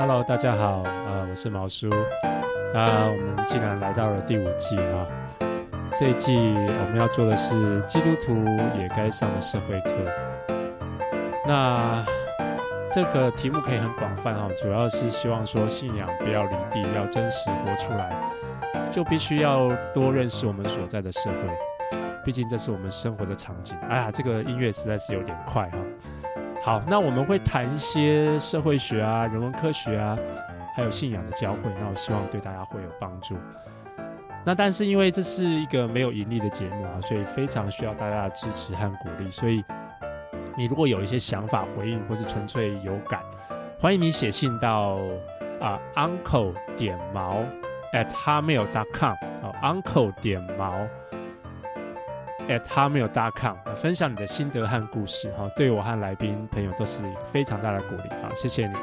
Hello，大家好，呃，我是毛叔，那，我们既然来到了第五季啊，这一季我们要做的是基督徒也该上的社会课，那这个题目可以很广泛哈，主要是希望说信仰不要离地，要真实活出来，就必须要多认识我们所在的社会，毕竟这是我们生活的场景。哎呀，这个音乐实在是有点快哈。好，那我们会谈一些社会学啊、人文科学啊，还有信仰的交汇。那我希望对大家会有帮助。那但是因为这是一个没有盈利的节目啊，所以非常需要大家的支持和鼓励。所以你如果有一些想法回应，或是纯粹有感，欢迎你写信到啊 uncle 点毛 athamail.com 啊 uncle 点毛。At hamil.com 分享你的心得和故事哈，对我和来宾朋友都是非常大的鼓励啊，谢谢你。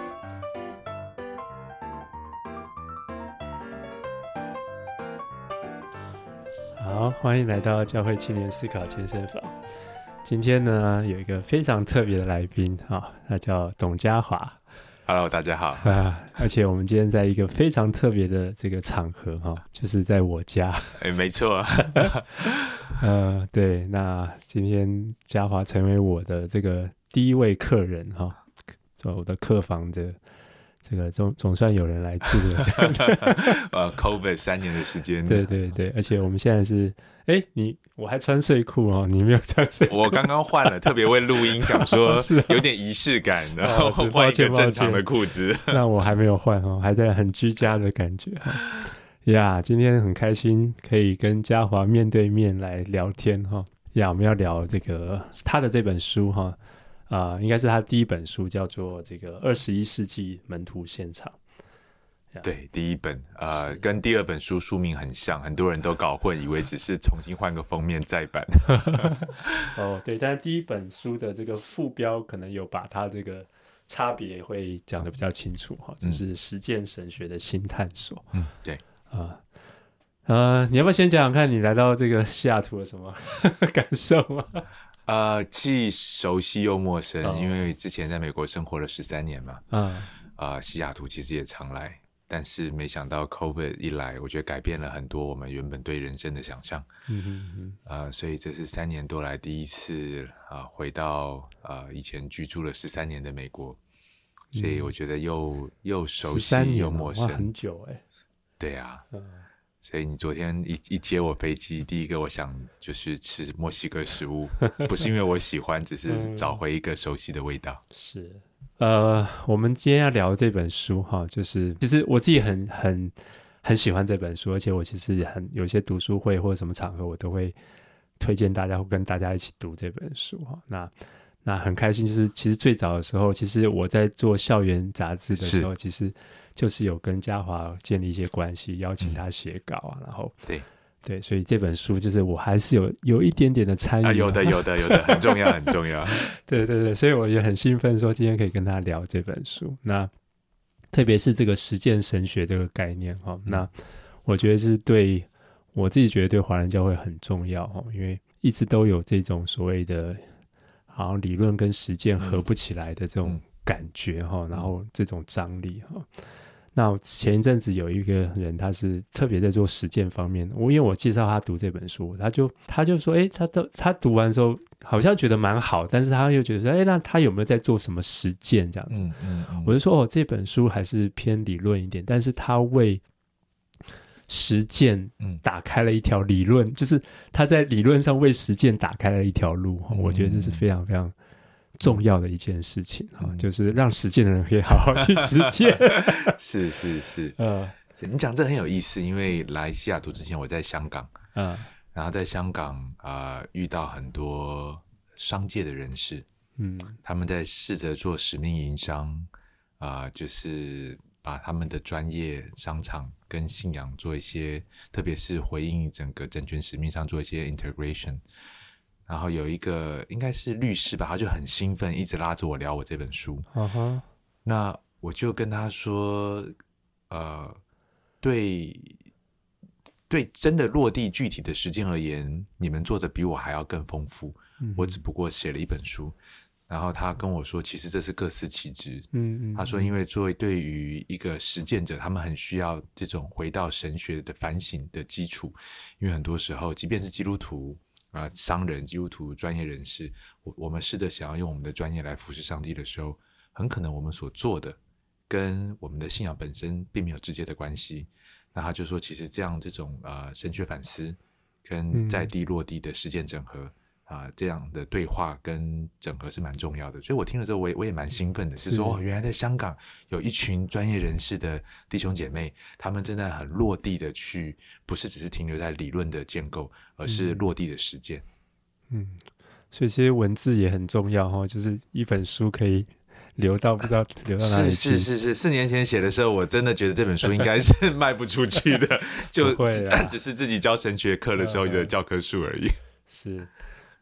好，欢迎来到教会青年思考健身房。今天呢，有一个非常特别的来宾哈，他叫董家华。Hello，大家好啊！而且我们今天在一个非常特别的这个场合哈，就是在我家。哎，没错。呃，对，那今天嘉华成为我的这个第一位客人哈，做我的客房的。这个总总算有人来住了，这样子。呃，COVID 三年的时间。对对对，而且我们现在是，哎，你我还穿睡裤哦，你没有穿睡裤。我刚刚换了，特别为录音，想说 有点仪式感，然后换一个正常的裤子。那我还没有换哦，还在很居家的感觉。呀，今天很开心可以跟嘉华面对面来聊天哈。呀，我们要聊这个他的这本书哈。啊、呃，应该是他第一本书，叫做《这个二十一世纪门徒现场》。对，第一本，呃，跟第二本书书名很像，很多人都搞混，以为只是重新换个封面再版。哦，对，但是第一本书的这个副标可能有把它这个差别会讲的比较清楚哈，就、嗯、是实践神学的新探索。嗯，对，啊、呃，呃，你要不要先讲讲看你来到这个西雅图有什么 感受吗？呃，既熟悉又陌生，哦，因为之前在美国生活了十三年嘛。嗯，啊，呃，西雅图其实也常来，但是没想到 COVID 一来，我觉得改变了很多我们原本对人生的想象。嗯哼哼，呃，所以这是三年多来第一次啊，呃，回到呃以前居住了十三年的美国，所以我觉得又又熟悉又陌生，很久哎。对呀，啊。嗯所以你昨天一一接我飞机，第一个我想就是吃墨西哥食物，不是因为我喜欢，只是找回一个熟悉的味道。嗯、是，呃，我们今天要聊这本书哈，就是其实我自己很很很喜欢这本书，而且我其实也很有些读书会或者什么场合，我都会推荐大家或跟大家一起读这本书哈。那那很开心，就是其实最早的时候，其实我在做校园杂志的时候，其实。就是有跟嘉华建立一些关系，邀请他写稿啊，嗯、然后对对，所以这本书就是我还是有有一点点的参与、啊，有的有的有的，很重要很重要。对对对，所以我也很兴奋，说今天可以跟他聊这本书。那特别是这个实践神学这个概念哈、嗯，那我觉得是对我自己觉得对华人教会很重要哈，因为一直都有这种所谓的，好像理论跟实践合不起来的这种感觉哈、嗯，然后这种张力哈。那前一阵子有一个人，他是特别在做实践方面。我因为我介绍他读这本书，他就他就说，哎，他都他读完之后好像觉得蛮好，但是他又觉得说，哎，那他有没有在做什么实践这样子？嗯嗯嗯、我就说，哦，这本书还是偏理论一点，但是他为实践打开了一条理论，就是他在理论上为实践打开了一条路。我觉得这是非常非常。重要的一件事情哈、嗯，就是让实践的人可以好好去实践。是 是是，呃，你讲这很有意思，因为来西雅图之前我在香港，嗯，然后在香港啊、呃、遇到很多商界的人士，嗯，他们在试着做使命营商啊、呃，就是把他们的专业商场跟信仰做一些，特别是回应整个整全使命上做一些 integration。然后有一个应该是律师吧，他就很兴奋，一直拉着我聊我这本书。Uh -huh. 那我就跟他说，呃，对，对，真的落地具体的实践而言，你们做的比我还要更丰富。Uh. 我只不过写了一本书，然后他跟我说，其实这是各司其职。嗯嗯，他说，因为作为对于一个实践者，他们很需要这种回到神学的反省的基础，因为很多时候，即便是基督徒啊、呃、商人、基督徒专业人士，我我们试着想要用我们的专业来服侍上帝的时候，很可能我们所做的跟我们的信仰本身并没有直接的关系。那他就说，其实这样这种呃神学反思跟在地落地的实践整合。嗯啊，这样的对话跟整合是蛮重要的，所以我听了之后，我也我也蛮兴奋的，是说，哦，原来在香港有一群专业人士的弟兄姐妹，他们正在很落地的去，不是只是停留在理论的建构，而是落地的实践。嗯，所以其实文字也很重要哈，就是一本书可以留到不知道 留到哪里去。是是是是，四年前写的时候，我真的觉得这本书应该是 卖不出去的，就只是自己教神学课的时候的教科书而已。是。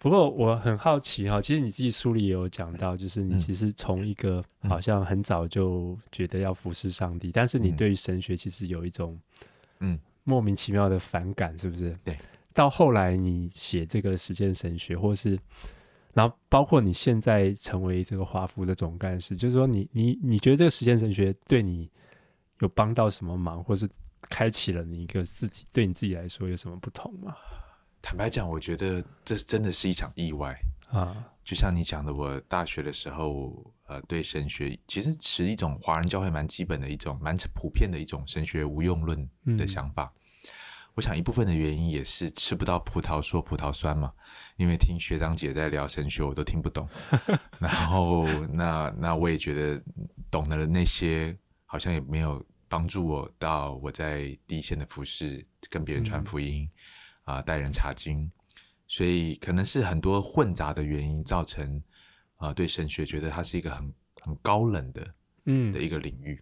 不过我很好奇哈，其实你自己书里也有讲到，就是你其实从一个好像很早就觉得要服侍上帝，但是你对于神学其实有一种嗯莫名其妙的反感，是不是？对。到后来你写这个实践神学，或是然后包括你现在成为这个华服的总干事，就是说你你你觉得这个实践神学对你有帮到什么忙，或是开启了你一个自己对你自己来说有什么不同吗？坦白讲，我觉得这真的是一场意外啊！就像你讲的，我大学的时候，呃，对神学其实持一种华人教会蛮基本的一种、蛮普遍的一种神学无用论的想法。嗯、我想一部分的原因也是吃不到葡萄说葡萄酸嘛，因为听学长姐在聊神学，我都听不懂。然后，那那我也觉得懂得了那些，好像也没有帮助我到我在第一线的服饰，跟别人传福音。嗯啊，待人查经，所以可能是很多混杂的原因造成啊，对神学觉得它是一个很很高冷的，嗯，的一个领域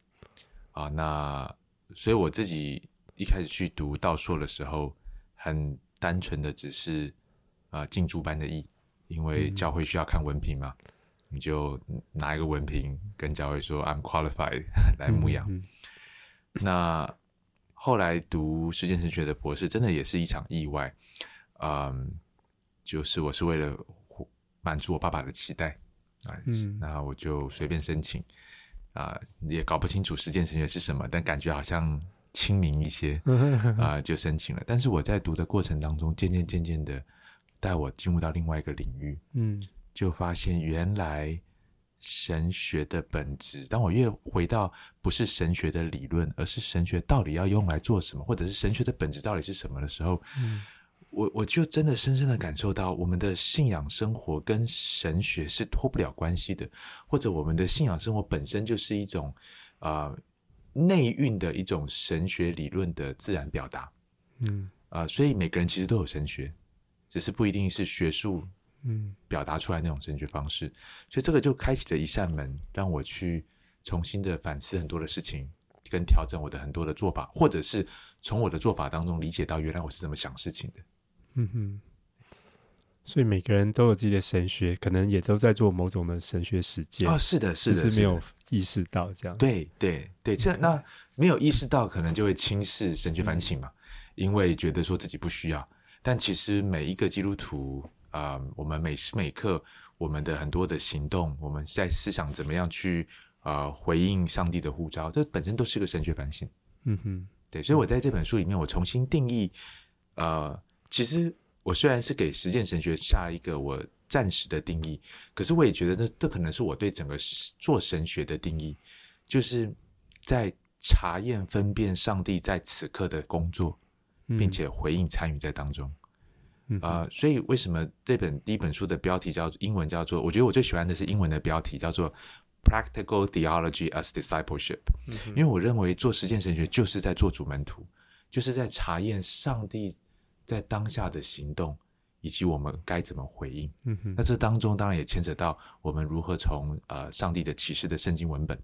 啊。那所以我自己一开始去读道硕的时候，很单纯的只是啊进驻班的意，因为教会需要看文凭嘛，嗯、你就拿一个文凭跟教会说 I'm qualified 来牧养。嗯嗯、那后来读实践神学的博士，真的也是一场意外，嗯，就是我是为了满足我爸爸的期待啊，嗯，那我就随便申请啊，也搞不清楚实践神学是什么，但感觉好像亲民一些 啊，就申请了。但是我在读的过程当中，渐渐渐渐的带我进入到另外一个领域，嗯，就发现原来。神学的本质，当我越回到不是神学的理论，而是神学到底要用来做什么，或者是神学的本质到底是什么的时候，嗯，我我就真的深深的感受到，我们的信仰生活跟神学是脱不了关系的，或者我们的信仰生活本身就是一种啊、呃、内蕴的一种神学理论的自然表达，嗯。啊、呃，所以每个人其实都有神学，只是不一定是学术。嗯，表达出来那种神学方式，所以这个就开启了一扇门，让我去重新的反思很多的事情，跟调整我的很多的做法，或者是从我的做法当中理解到原来我是怎么想事情的。嗯哼，所以每个人都有自己的神学，可能也都在做某种的神学实践啊、哦。是的，是的，只是没有意识到这样。对对对，这那没有意识到，可能就会轻视神学反省嘛，嗯、因为觉得说自己不需要。但其实每一个基督徒。啊、呃，我们每时每刻，我们的很多的行动，我们在思想怎么样去啊、呃、回应上帝的呼召，这本身都是个神学反省。嗯哼，对，所以我在这本书里面，我重新定义，呃，其实我虽然是给实践神学下一个我暂时的定义，可是我也觉得这这可能是我对整个做神学的定义，就是在查验分辨上帝在此刻的工作，并且回应参与在当中。啊、呃，所以为什么这本第一本书的标题叫做英文叫做？我觉得我最喜欢的是英文的标题叫做 “Practical Theology as Discipleship”，嗯、因为我认为做实践神学就是在做主门徒，就是在查验上帝在当下的行动，以及我们该怎么回应。嗯哼，那这当中当然也牵扯到我们如何从呃上帝的启示的圣经文本，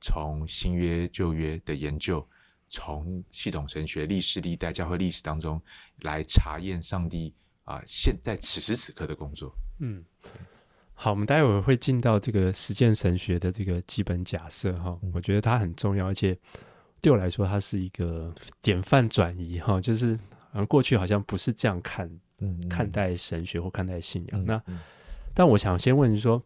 从新约旧约的研究。从系统神学历史历代教会历史当中来查验上帝啊、呃，现在此时此刻的工作。嗯，好，我们待会儿会进到这个实践神学的这个基本假设哈，我觉得它很重要，而且对我来说，它是一个典范转移哈，就是过去好像不是这样看，嗯，看待神学或看待信仰。嗯、那、嗯，但我想先问说，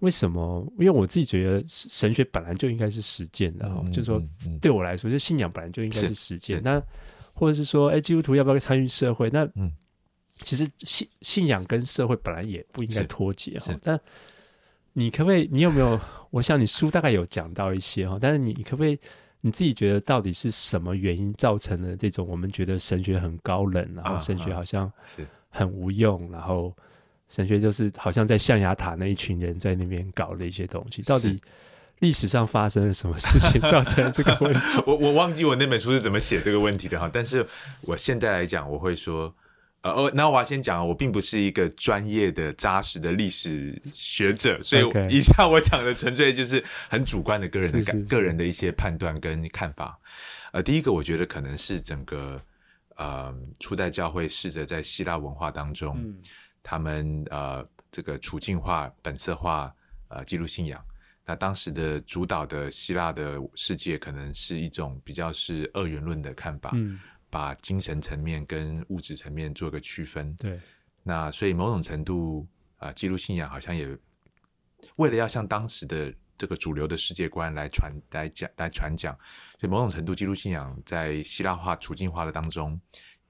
为什么？因为我自己觉得神学本来就应该是实践的哈，嗯、就是说对我来说，就信仰本来就应该是实践。那或者是说，哎，基督徒要不要参与社会？那嗯，其实信信仰跟社会本来也不应该脱节哈。但你可不可以？你有没有？我想你书大概有讲到一些哈，但是你可不可以？你自己觉得到底是什么原因造成了这种我们觉得神学很高冷，然后神学好像很无用，然后。神学就是好像在象牙塔那一群人在那边搞的一些东西，到底历史上发生了什么事情 造成了这个问题？我我忘记我那本书是怎么写这个问题的哈，但是我现在来讲，我会说，呃哦，那我要先讲，我并不是一个专业的扎实的历史学者，所以以下我讲的纯粹就是很主观的个人的感，个人的一些判断跟看法。呃，第一个我觉得可能是整个呃初代教会试着在希腊文化当中。嗯他们呃，这个处境化、本色化呃，记录信仰。那当时的主导的希腊的世界，可能是一种比较是二元论的看法，嗯，把精神层面跟物质层面做个区分。对。那所以某种程度啊、呃，记录信仰好像也为了要向当时的这个主流的世界观来传来讲来传讲，所以某种程度记录信仰在希腊化处境化的当中。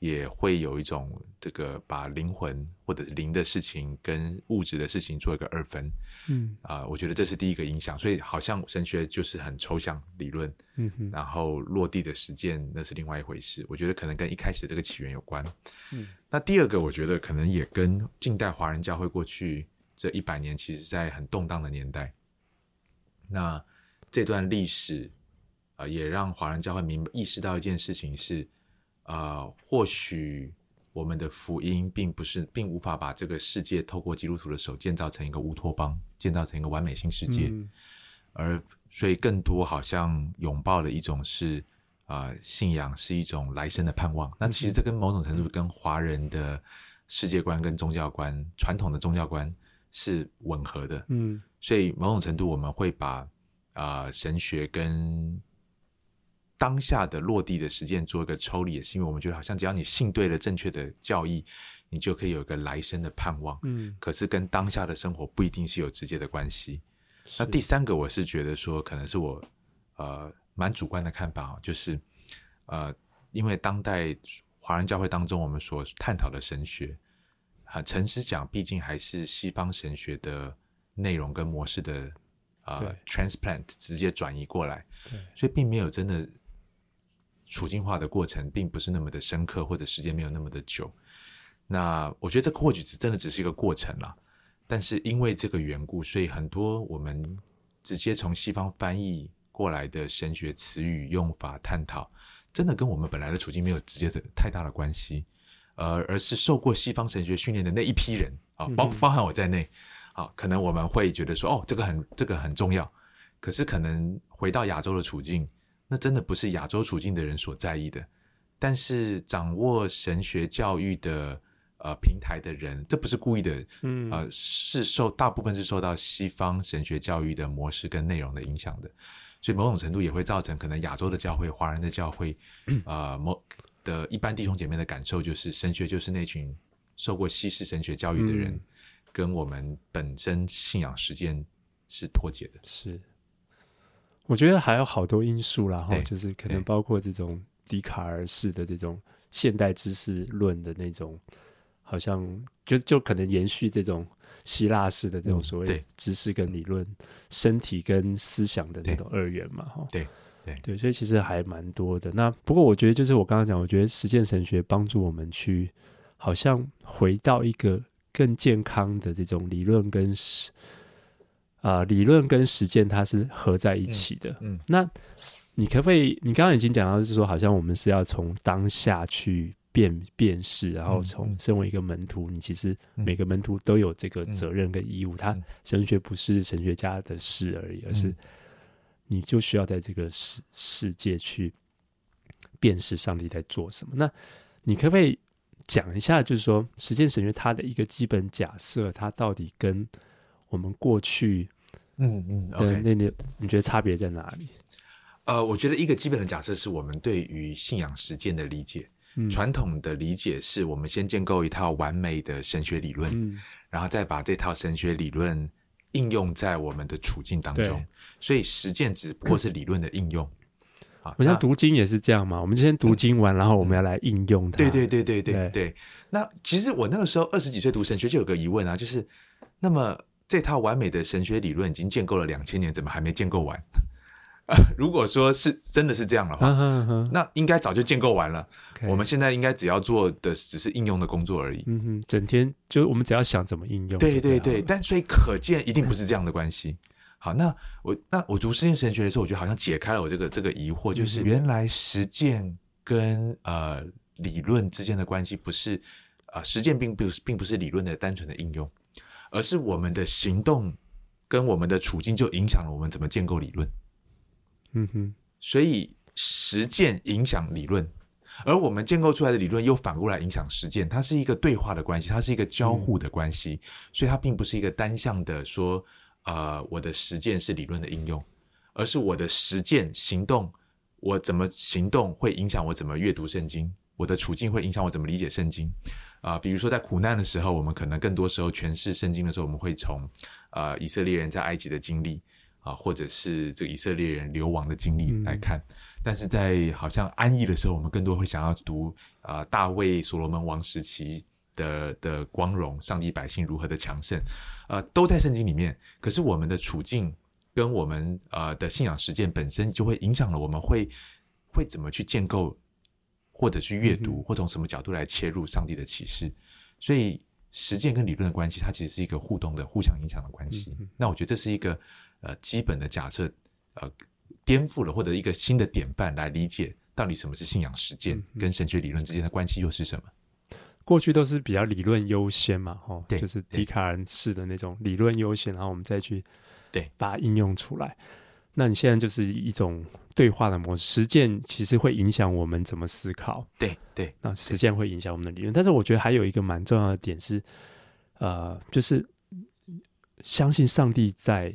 也会有一种这个把灵魂或者灵的事情跟物质的事情做一个二分，嗯啊、呃，我觉得这是第一个影响。所以好像神学就是很抽象理论，嗯哼，然后落地的实践那是另外一回事。我觉得可能跟一开始的这个起源有关。嗯，那第二个我觉得可能也跟近代华人教会过去这一百年，其实在很动荡的年代，那这段历史啊、呃，也让华人教会明白意识到一件事情是。啊、呃，或许我们的福音并不是，并无法把这个世界透过基督徒的手建造成一个乌托邦，建造成一个完美新世界，嗯、而所以更多好像拥抱的一种是啊、呃，信仰是一种来生的盼望。那其实这跟某种程度跟华人的世界观跟宗教观、传统的宗教观是吻合的。嗯，所以某种程度我们会把啊、呃、神学跟当下的落地的实践做一个抽离，也是因为我们觉得好像只要你信对了正确的教义，你就可以有一个来生的盼望。嗯，可是跟当下的生活不一定是有直接的关系。那第三个，我是觉得说，可能是我呃蛮主观的看法，就是呃，因为当代华人教会当中我们所探讨的神学，啊诚实讲，毕竟还是西方神学的内容跟模式的呃 transplant 直接转移过来，对，所以并没有真的。处境化的过程并不是那么的深刻，或者时间没有那么的久。那我觉得这个或许只真的只是一个过程啦。但是因为这个缘故，所以很多我们直接从西方翻译过来的神学词语用法探讨，真的跟我们本来的处境没有直接的太大的关系，呃，而是受过西方神学训练的那一批人啊，包包含我在内，啊，可能我们会觉得说，哦，这个很这个很重要。可是可能回到亚洲的处境。那真的不是亚洲处境的人所在意的，但是掌握神学教育的呃平台的人，这不是故意的，嗯，呃，是受大部分是受到西方神学教育的模式跟内容的影响的，所以某种程度也会造成可能亚洲的教会、华人的教会，啊、呃，某的一般弟兄姐妹的感受就是神学就是那群受过西式神学教育的人，嗯、跟我们本身信仰实践是脱节的，是。我觉得还有好多因素啦，哈，就是可能包括这种笛卡尔式的这种现代知识论的那种，好像就就可能延续这种希腊式的这种所谓知识跟理论、嗯、身体跟思想的这种二元嘛，哈，对对对，所以其实还蛮多的。那不过我觉得就是我刚刚讲，我觉得实践神学帮助我们去好像回到一个更健康的这种理论跟实。啊、呃，理论跟实践它是合在一起的。嗯，嗯，那你可不可以？你刚刚已经讲到，就是说，好像我们是要从当下去辨辨识，然后从身为一个门徒，你其实每个门徒都有这个责任跟义务。他神学不是神学家的事而已，而是你就需要在这个世世界去辨识上帝在做什么。那你可不可以讲一下，就是说，实践神学它的一个基本假设，它到底跟我们过去，嗯嗯，那、okay. 那你你觉得差别在哪里？呃，我觉得一个基本的假设是我们对于信仰实践的理解。嗯、传统的理解是我们先建构一套完美的神学理论，嗯、然后再把这套神学理论应用在我们的处境当中，所以实践只不过是理论的应用。好，我像读经也是这样嘛，我们先读经完，然后我们要来应用它。对对对对对对，对。那其实我那个时候二十几岁读神学就有个疑问啊，就是那么这套完美的神学理论已经建构了两千年，怎么还没建构完？啊，如果说是真的是这样的话，那应该早就建构完了。我们现在应该只要做的只是应用的工作而已。嗯哼，整天就我们只要想怎么应用。对对对，但所以可见一定不是这样的关系。好，那我那我读实践神学的时候，我觉得好像解开了我这个这个疑惑，就是原来实践跟呃理论之间的关系不是啊、呃，实践并不是并不是理论的单纯的应用，而是我们的行动跟我们的处境就影响了我们怎么建构理论。嗯哼，所以实践影响理论，而我们建构出来的理论又反过来影响实践，它是一个对话的关系，它是一个交互的关系，所以它并不是一个单向的说，呃，我的实践是理论的应用，而是我的实践行动，我怎么行动会影响我怎么阅读圣经，我的处境会影响我怎么理解圣经，啊、呃，比如说在苦难的时候，我们可能更多时候诠释圣经的时候，我们会从呃以色列人在埃及的经历。啊，或者是这个以色列人流亡的经历来看，嗯、但是在好像安逸的时候，我们更多会想要读啊、呃，大卫、所罗门王时期的的光荣，上帝百姓如何的强盛，呃，都在圣经里面。可是我们的处境跟我们呃的信仰实践本身，就会影响了我们会会怎么去建构，或者去阅读，嗯、或从什么角度来切入上帝的启示。所以实践跟理论的关系，它其实是一个互动的、互相影响的关系。嗯、那我觉得这是一个。呃，基本的假设，呃，颠覆了或者一个新的典范来理解到底什么是信仰实践，跟神学理论之间的关系又是什么？过去都是比较理论优先嘛，吼，就是笛卡尔式的那种理论优先，然后我们再去对把它应用出来。那你现在就是一种对话的模式，实践其实会影响我们怎么思考，对对，那实践会影响我们的理论。但是我觉得还有一个蛮重要的点是，呃，就是相信上帝在。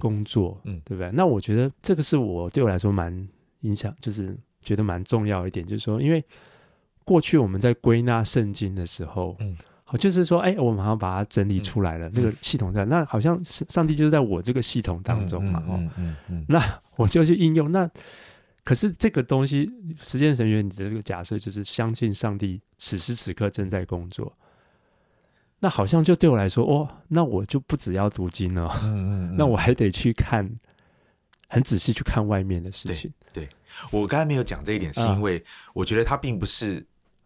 工作，嗯，对不对？那我觉得这个是我对我来说蛮影响，就是觉得蛮重要一点，就是说，因为过去我们在归纳圣经的时候，嗯，好，就是说，哎，我们好像把它整理出来了，嗯、那个系统在，那好像上帝就是在我这个系统当中嘛，那我就去应用。那可是这个东西，实践神学你的这个假设就是相信上帝此时此刻正在工作。那好像就对我来说，哦，那我就不只要读经了，嗯嗯，嗯，那我还得去看，很仔细去看外面的事情。对，对我刚才没有讲这一点，是因为我觉得它并不是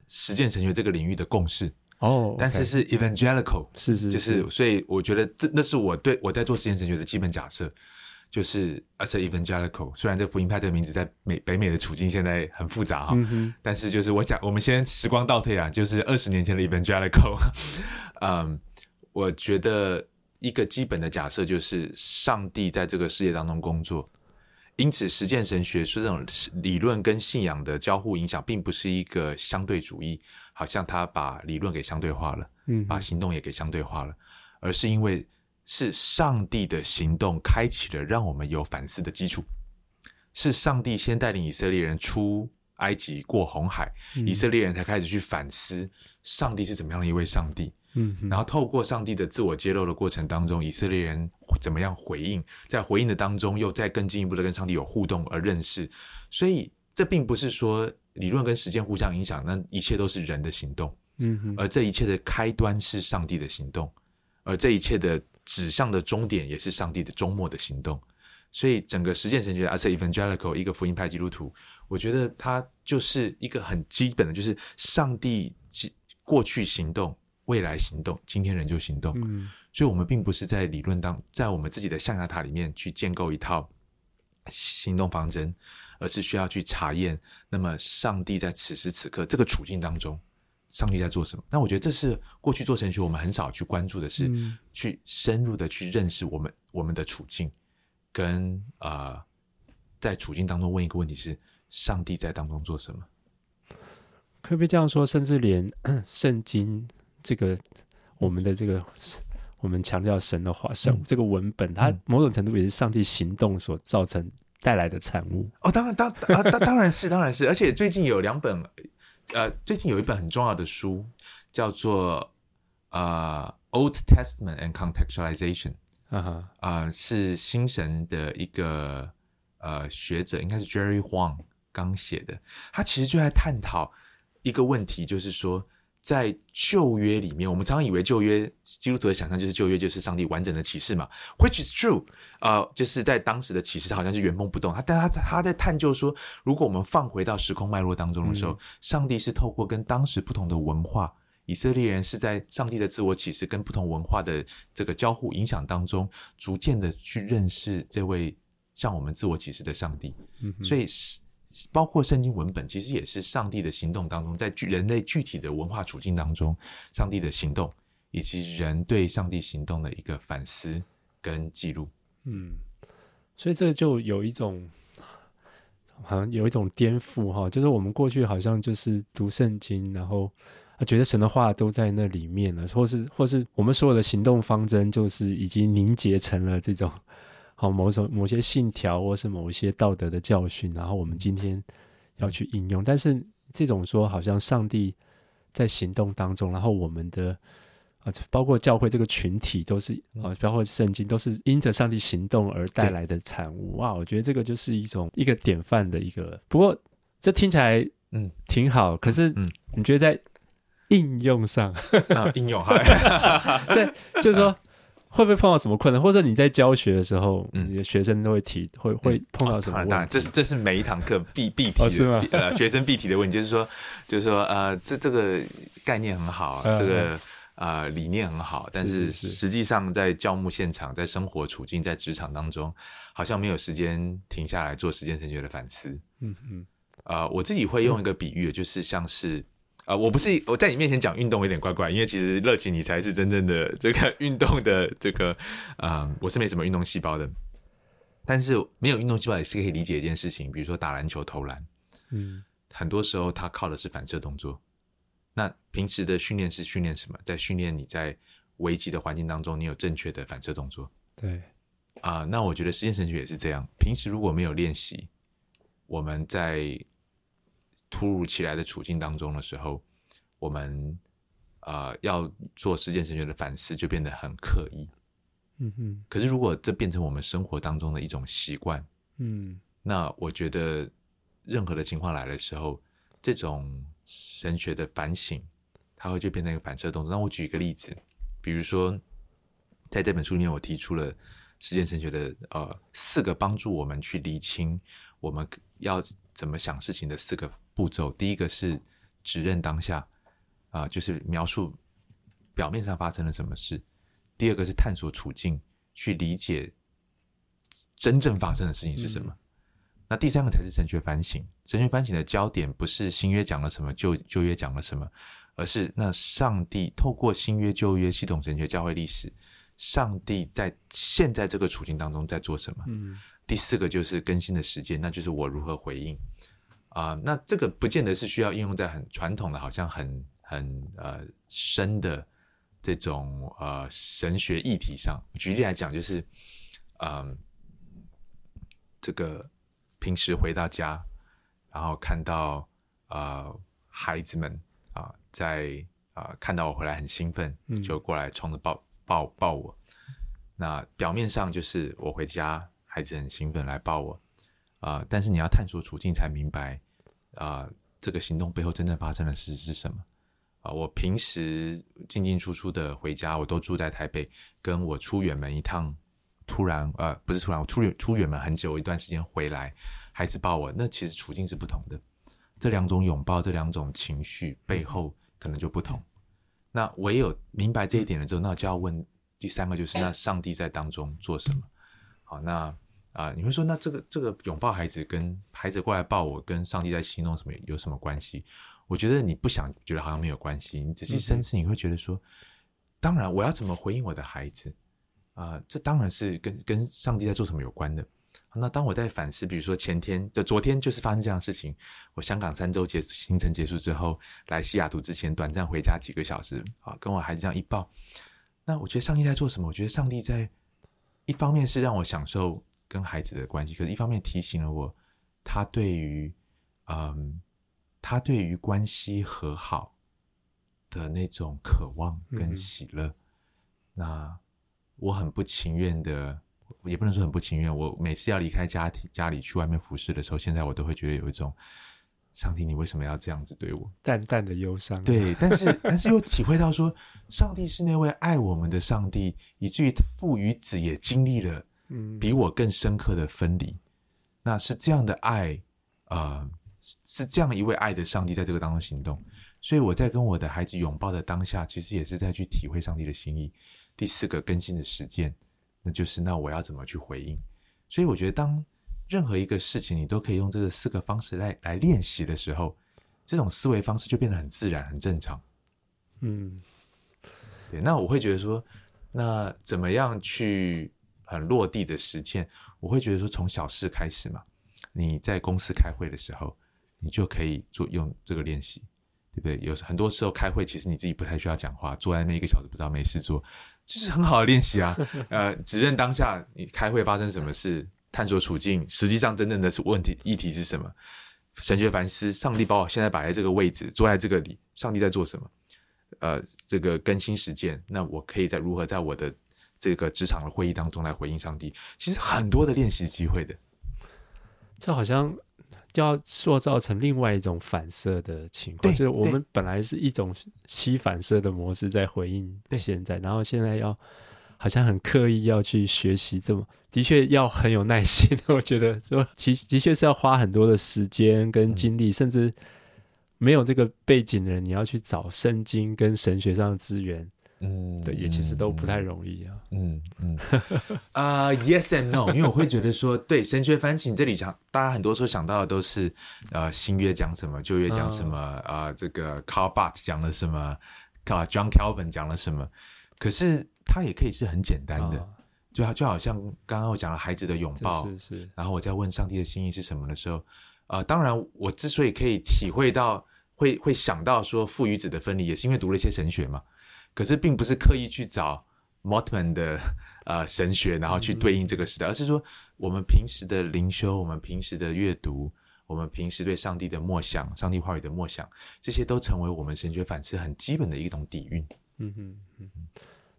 实践神学这个领域的共识哦，但是是 evangelical，是是，就是所以我觉得这那是我对我在做实践神学的基本假设。就是 as evangelical，虽然这福音派这个名字在美北美的处境现在很复杂哈，嗯，但是就是我想，我们先时光倒退啊，就是二十年前的 evangelical，嗯，我觉得一个基本的假设就是上帝在这个世界当中工作，因此实践神学是这种理论跟信仰的交互影响，并不是一个相对主义，好像他把理论给相对化了，嗯，把行动也给相对化了，而是因为。是上帝的行动开启了让我们有反思的基础。是上帝先带领以色列人出埃及过红海，嗯，以色列人才开始去反思上帝是怎么样的一位上帝。嗯，然后透过上帝的自我揭露的过程当中，以色列人怎么样回应，在回应的当中又再更进一步的跟上帝有互动而认识。所以这并不是说理论跟实践互相影响，那一切都是人的行动。嗯，而这一切的开端是上帝的行动，而这一切的。指向的终点也是上帝的终末的行动，所以整个实践神学，as evangelical 一个福音派基督徒，我觉得它就是一个很基本的，就是上帝过去行动，未来行动，今天仍旧行动。嗯，所以我们并不是在理论当，在我们自己的象牙塔里面去建构一套行动方针，而是需要去查验，那么上帝在此时此刻这个处境当中。上帝在做什么？那我觉得这是过去做神学我们很少去关注的是，嗯、去深入的去认识我们我们的处境，跟啊、呃，在处境当中问一个问题是：上帝在当中做什么？可不可以这样说？甚至连 圣经这个我们的这个我们强调神的话，神、嗯、这个文本，它某种程度也是上帝行动所造成带来的产物。哦，当然，当啊，当当然是，当然是，而且最近有两本。呃，最近有一本很重要的书，叫做《呃 Old Testament and Contextualization》啊哈啊，是新神的一个呃学者，应该是 Jerry Huang 刚写的。他其实就在探讨一个问题，就是说。在旧约里面，我们常常以为旧约基督徒的想象就是旧约就是上帝完整的启示嘛，which is true，呃，就是在当时的启示它好像是原封不动。他但他他在探究说，如果我们放回到时空脉络当中的时候，嗯、上帝是透过跟当时不同的文化，以色列人是在上帝的自我启示跟不同文化的这个交互影响当中，逐渐的去认识这位向我们自我启示的上帝。嗯，所以是。包括圣经文本，其实也是上帝的行动当中，在人类具体的文化处境当中，上帝的行动以及人对上帝行动的一个反思跟记录。嗯，所以这就有一种好像有一种颠覆哈，就是我们过去好像就是读圣经，然后觉得神的话都在那里面了，或是或是我们所有的行动方针就是已经凝结成了这种。好，某种某些信条，或是某一些道德的教训，然后我们今天要去应用。但是这种说，好像上帝在行动当中，然后我们的啊，包括教会这个群体，都是啊，包括圣经，都是因着上帝行动而带来的产物。哇，我觉得这个就是一种一个典范的一个。不过这听起来嗯挺好，可是嗯，你觉得在应用上，啊、应用哈，对，就是说。会不会碰到什么困难？或者你在教学的时候，嗯，你的学生都会提，会会碰到什么问题？当然，这是这是每一堂课必必提的，是吗？呃，学生必提的问题就是说，就是说，呃，这这个概念很好，这个呃理念很好，但是实际上在教牧现场、在生活处境、在职场当中，好像没有时间停下来做实践神学的反思。嗯嗯，呃，我自己会用一个比喻，就是像是。啊、呃，我不是我在你面前讲运动有点怪怪，因为其实乐琪你才是真正的这个运动的这个，啊、呃，我是没什么运动细胞的，但是没有运动细胞也是可以理解一件事情，比如说打篮球投篮，嗯，很多时候它靠的是反射动作。那平时的训练是训练什么？在训练你在危机的环境当中，你有正确的反射动作。对，啊、呃，那我觉得时间程序也是这样，平时如果没有练习，我们在。突如其来的处境当中的时候，我们呃要做实践神学的反思，就变得很刻意。嗯哼。可是如果这变成我们生活当中的一种习惯，嗯，那我觉得任何的情况来的时候，这种神学的反省，它会就变成一个反射动作。那我举一个例子，比如说在这本书里面，我提出了实践神学的呃四个帮助我们去厘清我们要怎么想事情的四个。步骤第一个是指认当下，啊、呃，就是描述表面上发生了什么事。第二个是探索处境，去理解真正发生的事情是什么。嗯、那第三个才是神学反省。神学反省的焦点不是新约讲了什么，旧旧约讲了什么，而是那上帝透过新约旧约系统神学教会历史，上帝在现在这个处境当中在做什么。嗯、第四个就是更新的时间，那就是我如何回应。啊、呃，那这个不见得是需要应用在很传统的，好像很很呃深的这种呃神学议题上。举例来讲，就是嗯、呃，这个平时回到家，然后看到呃孩子们啊、呃、在啊、呃、看到我回来很兴奋，就过来冲着抱抱抱我。那表面上就是我回家，孩子很兴奋来抱我。啊、但是你要探索处境，才明白啊、这个行动背后真正发生的事是什么啊、我平时进进出出的回家，我都住在台北，跟我出远门一趟，突然呃，不是突然，我出远出远门很久一段时间回来，孩子抱我，那其实处境是不同的。这两种拥抱，这两种情绪背后可能就不同。那唯有明白这一点了之后，那就要问第三个，就是那上帝在当中做什么？好，那。啊、呃，你会说，那这个这个拥抱孩子，跟孩子过来抱我，跟上帝在行动什么有什么关系？我觉得你不想觉得好像没有关系，你仔细深思，你会觉得说，当然我要怎么回应我的孩子啊、呃？这当然是跟跟上帝在做什么有关的。那当我在反思，比如说前天就昨天就是发生这样的事情，我香港三周结行程结束之后，来西雅图之前短暂回家几个小时啊，跟我孩子这样一抱，那我觉得上帝在做什么？我觉得上帝在一方面是让我享受。跟孩子的关系，可是一方面提醒了我，他对于，嗯，他对于关系和好的那种渴望跟喜乐。嗯、那我很不情愿的，也不能说很不情愿。我每次要离开家庭、家里去外面服侍的时候，现在我都会觉得有一种，上帝，你为什么要这样子对我？淡淡的忧伤。对，但是但是又体会到说，上帝是那位爱我们的上帝，以至于父与子也经历了比我更深刻的分离。嗯、那是这样的爱，啊、呃，是这样一位爱的上帝在这个当中行动。所以我在跟我的孩子拥抱的当下，其实也是在去体会上帝的心意。第四个更新的实践，那就是那我要怎么去回应？所以我觉得，当任何一个事情你都可以用这个四个方式来来练习的时候，这种思维方式就变得很自然、很正常。嗯，对。那我会觉得说，那怎么样去很落地的实践？我会觉得说，从小事开始嘛。你在公司开会的时候，你就可以做用这个练习。对不对？有很多时候开会，其实你自己不太需要讲话，坐在那一个小时不知道没事做，就是很好的练习啊。呃，只认当下你开会发生什么事，探索处境，实际上真正的问题议题是什么？神学反思，上帝把我现在摆在这个位置，坐在这个里，上帝在做什么？呃，这个更新实践，那我可以在如何在我的这个职场的会议当中来回应上帝？其实很多的练习机会的，这好像。就要塑造成另外一种反射的情况，就是我们本来是一种吸反射的模式在回应现在，然后现在要好像很刻意要去学习这么，的确要很有耐心。我觉得说，其的确是要花很多的时间跟精力，嗯、甚至没有这个背景的人，你要去找圣经跟神学上的资源。嗯，对，也其实都不太容易啊。嗯嗯，啊、嗯 uh,，yes and no，因为我会觉得说，对神学反省这里讲，大家很多时候想到的都是，呃，新约讲什么，旧约讲什么，啊、这个 Karl Barth 讲了什么，啊，John Calvin 讲了什么，可是它也可以是很简单的，哦、就就好像刚刚我讲了孩子的拥抱，是是，然后我在问上帝的心意是什么的时候，啊、呃，当然我之所以可以体会到，会会想到说父与子的分离，也是因为读了一些神学嘛。可是并不是刻意去找 Moltmann 的呃神学，然后去对应这个时代，而是说我们平时的灵修，我们平时的阅读，我们平时对上帝的默想，上帝话语的默想，这些都成为我们神学反思很基本的一种底蕴。嗯嗯嗯，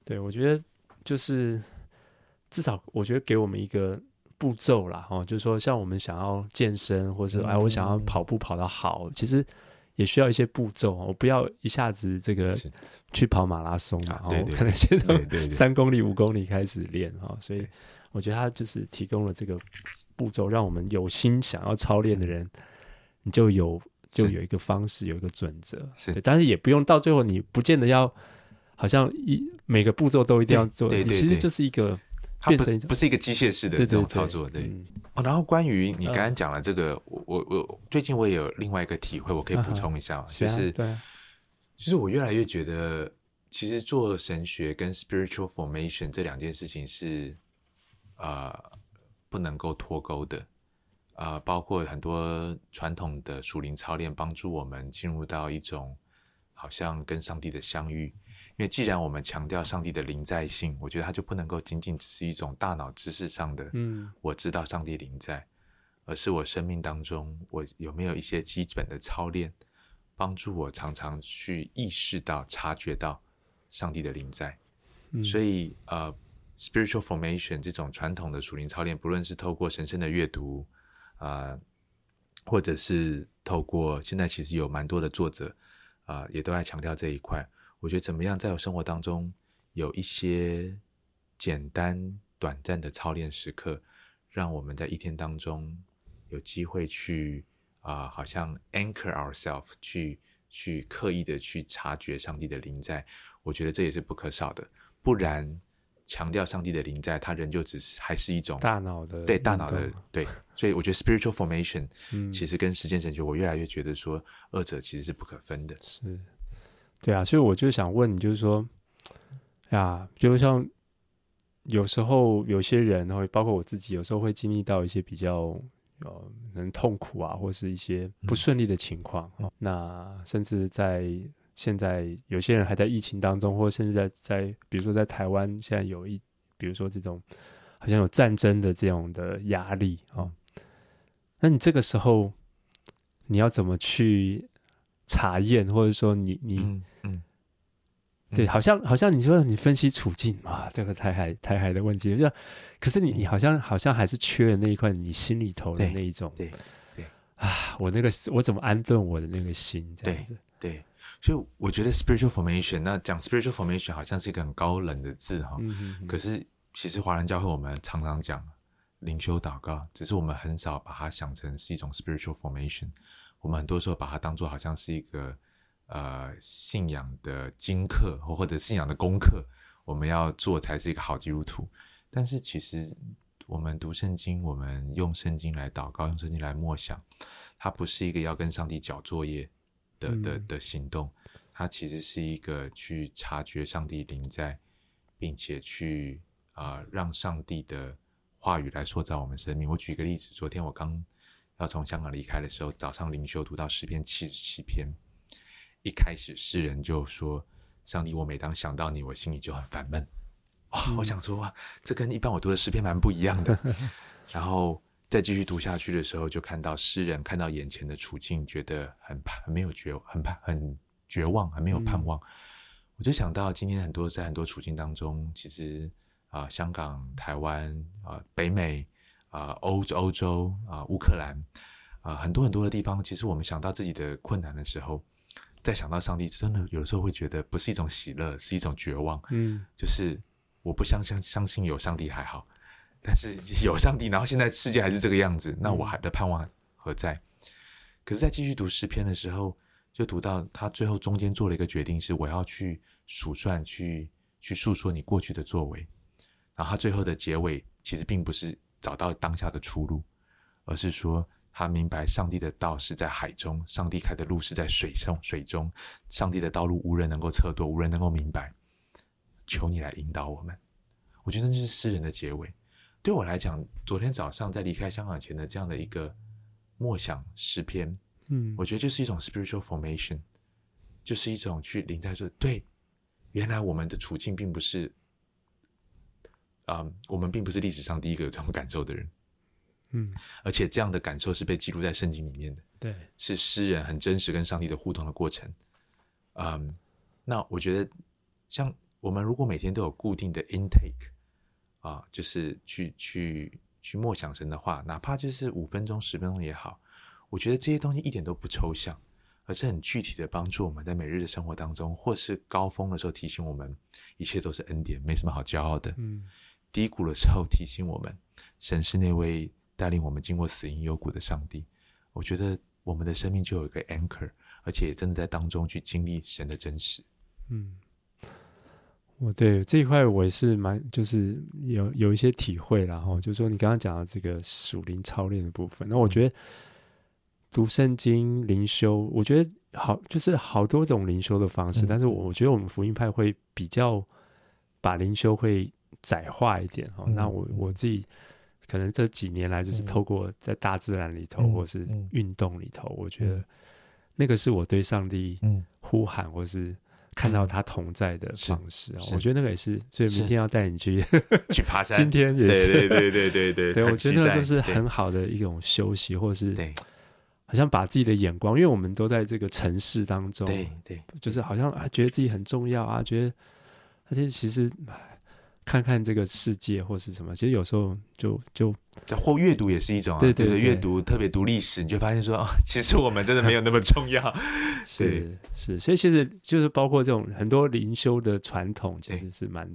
对，我觉得就是至少我觉得给我们一个步骤啦，哈，就是说像我们想要健身，或是哎我想要跑步跑得好，其实。也需要一些步骤，我不要一下子这个去跑马拉松嘛，对，可能先从三公里、五公里开始练哈。所以我觉得他就是提供了这个步骤，让我们有心想要操练的人，你就有就有一个方式，有一个准则。是，但是也不用到最后，你不见得要好像一每个步骤都一定要做，你其实就是一个。它不不是一个机械式的这种操作，对。哦，然后关于你刚刚讲了这个，呃、我我我最近我也有另外一个体会，我可以补充一下，啊、就是，对，其实我越来越觉得，其实做神学跟 spiritual formation 这两件事情是啊、呃、不能够脱钩的。啊、呃，包括很多传统的属灵操练，帮助我们进入到一种好像跟上帝的相遇。因为既然我们强调上帝的临在性，我觉得它就不能够仅仅只是一种大脑知识上的，嗯，我知道上帝临在，而是我生命当中我有没有一些基本的操练，帮助我常常去意识到、察觉到上帝的临在。嗯，所以呃，spiritual formation 这种传统的属灵操练，不论是透过神圣的阅读啊，呃，或者是透过现在其实有蛮多的作者啊，呃，也都在强调这一块。我觉得怎么样，在我生活当中有一些简单短暂的操练时刻，让我们在一天当中有机会去啊、呃，好像 anchor ourselves，去去刻意的去察觉上帝的临在。我觉得这也是不可少的，不然强调上帝的临在，它仍旧只是还是一种大脑的对大脑的对。所以我觉得 spiritual formation，嗯，其实跟时间神学，我越来越觉得说，二者其实是不可分的。是。对啊，所以我就想问你，就是说，呀，就像有时候有些人，会包括我自己，有时候会经历到一些比较呃，很痛苦啊，或是一些不顺利的情况。嗯、那甚至在现在，有些人还在疫情当中，或甚至在在，比如说在台湾，现在有一，比如说这种好像有战争的这种的压力啊、哦。那你这个时候，你要怎么去查验，或者说你你？嗯对，好像好像你说你分析处境啊，这个台海台海的问题，就可是你你好像好像还是缺了那一块你心里头的那一种，对对啊，我那个我怎么安顿我的那个心这样子？对，对，所以我觉得 spiritual formation，那讲 spiritual formation 好像是一个很高冷的字哈，可是其实华人教会我们常常讲灵修祷告，只是我们很少把它想成是一种 spiritual formation，我们很多时候把它当做好像是一个。呃，信仰的经课或或者信仰的功课，我们要做才是一个好基督徒。但是其实我们读圣经，我们用圣经来祷告，用圣经来默想，它不是一个要跟上帝交作业的的的行动，它其实是一个去察觉上帝临在，并且去啊、呃、让上帝的话语来塑造我们生命。我举一个例子，昨天我刚要从香港离开的时候，早上灵修读到诗篇七十七篇。一开始诗人就说：“上帝，我每当想到你，我心里就很烦闷。哇”哇，我想说哇，这跟一般我读的诗篇蛮不一样的。然后再继续读下去的时候，就看到诗人看到眼前的处境，觉得很很没有绝，很盼很绝望，很没有盼望。嗯、我就想到今天很多在很多处境当中，其实啊、呃，香港、台湾啊、呃、北美啊、呃、欧欧洲啊、呃、乌克兰啊、呃，很多很多的地方，其实我们想到自己的困难的时候。再想到上帝，真的有的时候会觉得不是一种喜乐，是一种绝望。嗯，就是我不相相相信有上帝还好，但是有上帝，然后现在世界还是这个样子，那我还的盼望何在？可是，在继续读诗篇的时候，就读到他最后中间做了一个决定，是我要去数算，去去诉说你过去的作为。然后他最后的结尾，其实并不是找到当下的出路，而是说。他明白上帝的道是在海中，上帝开的路是在水上，水中，上帝的道路无人能够测度，无人能够明白。求你来引导我们。我觉得这是诗人的结尾。对我来讲，昨天早上在离开香港前的这样的一个默想诗篇，嗯，我觉得就是一种 spiritual formation，就是一种去临在说，对，原来我们的处境并不是，啊、呃，我们并不是历史上第一个有这种感受的人。嗯，而且这样的感受是被记录在圣经里面的，对，是诗人很真实跟上帝的互动的过程。嗯，那我觉得，像我们如果每天都有固定的 intake 啊，就是去去去默想神的话，哪怕就是五分钟、十分钟也好，我觉得这些东西一点都不抽象，而是很具体的帮助我们在每日的生活当中，或是高峰的时候提醒我们，一切都是恩典，没什么好骄傲的。嗯，低谷的时候提醒我们，神是那位。带领我们经过死荫幽谷的上帝，我觉得我们的生命就有一个 anchor，而且真的在当中去经历神的真实。嗯，我对这一块我也是蛮，就是有有一些体会，然后就是说你刚刚讲的这个属灵操练的部分，那我觉得读圣经灵修，我觉得好，就是好多种灵修的方式，嗯、但是我我觉得我们福音派会比较把灵修会窄化一点哈。嗯、那我我自己。可能这几年来，就是透过在大自然里头，或是运动里头，我觉得那个是我对上帝呼喊，或是看到他同在的方式。我觉得那个也是，所以明天要带你去去爬 山。今天也是，对对对对对 对。我觉得那个就是很好的一种休息，或是好像把自己的眼光，因为我们都在这个城市当中，对对，就是好像啊，觉得自己很重要啊，觉得而且其实。看看这个世界或是什么，其实有时候就就或阅读也是一种啊，对对对，阅读特别读历史，你就发现说啊，其实我们真的没有那么重要，是是，所以其实就是包括这种很多灵修的传统，其实是蛮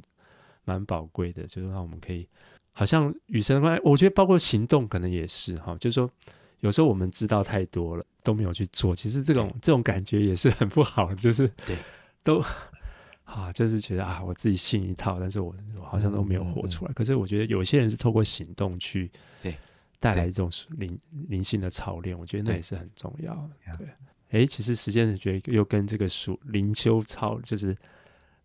蛮宝贵的，就是让我们可以好像与神关系，我觉得包括行动可能也是哈，就是说有时候我们知道太多了都没有去做，其实这种这种感觉也是很不好，就是对。都。啊，就是觉得啊，我自己信一套，但是我我好像都没有活出来。嗯嗯嗯、可是我觉得有些人是透过行动去带来一种灵灵性的操练，我觉得那也是很重要的。对，哎、欸，其实时间是觉得又跟这个属灵修操，就是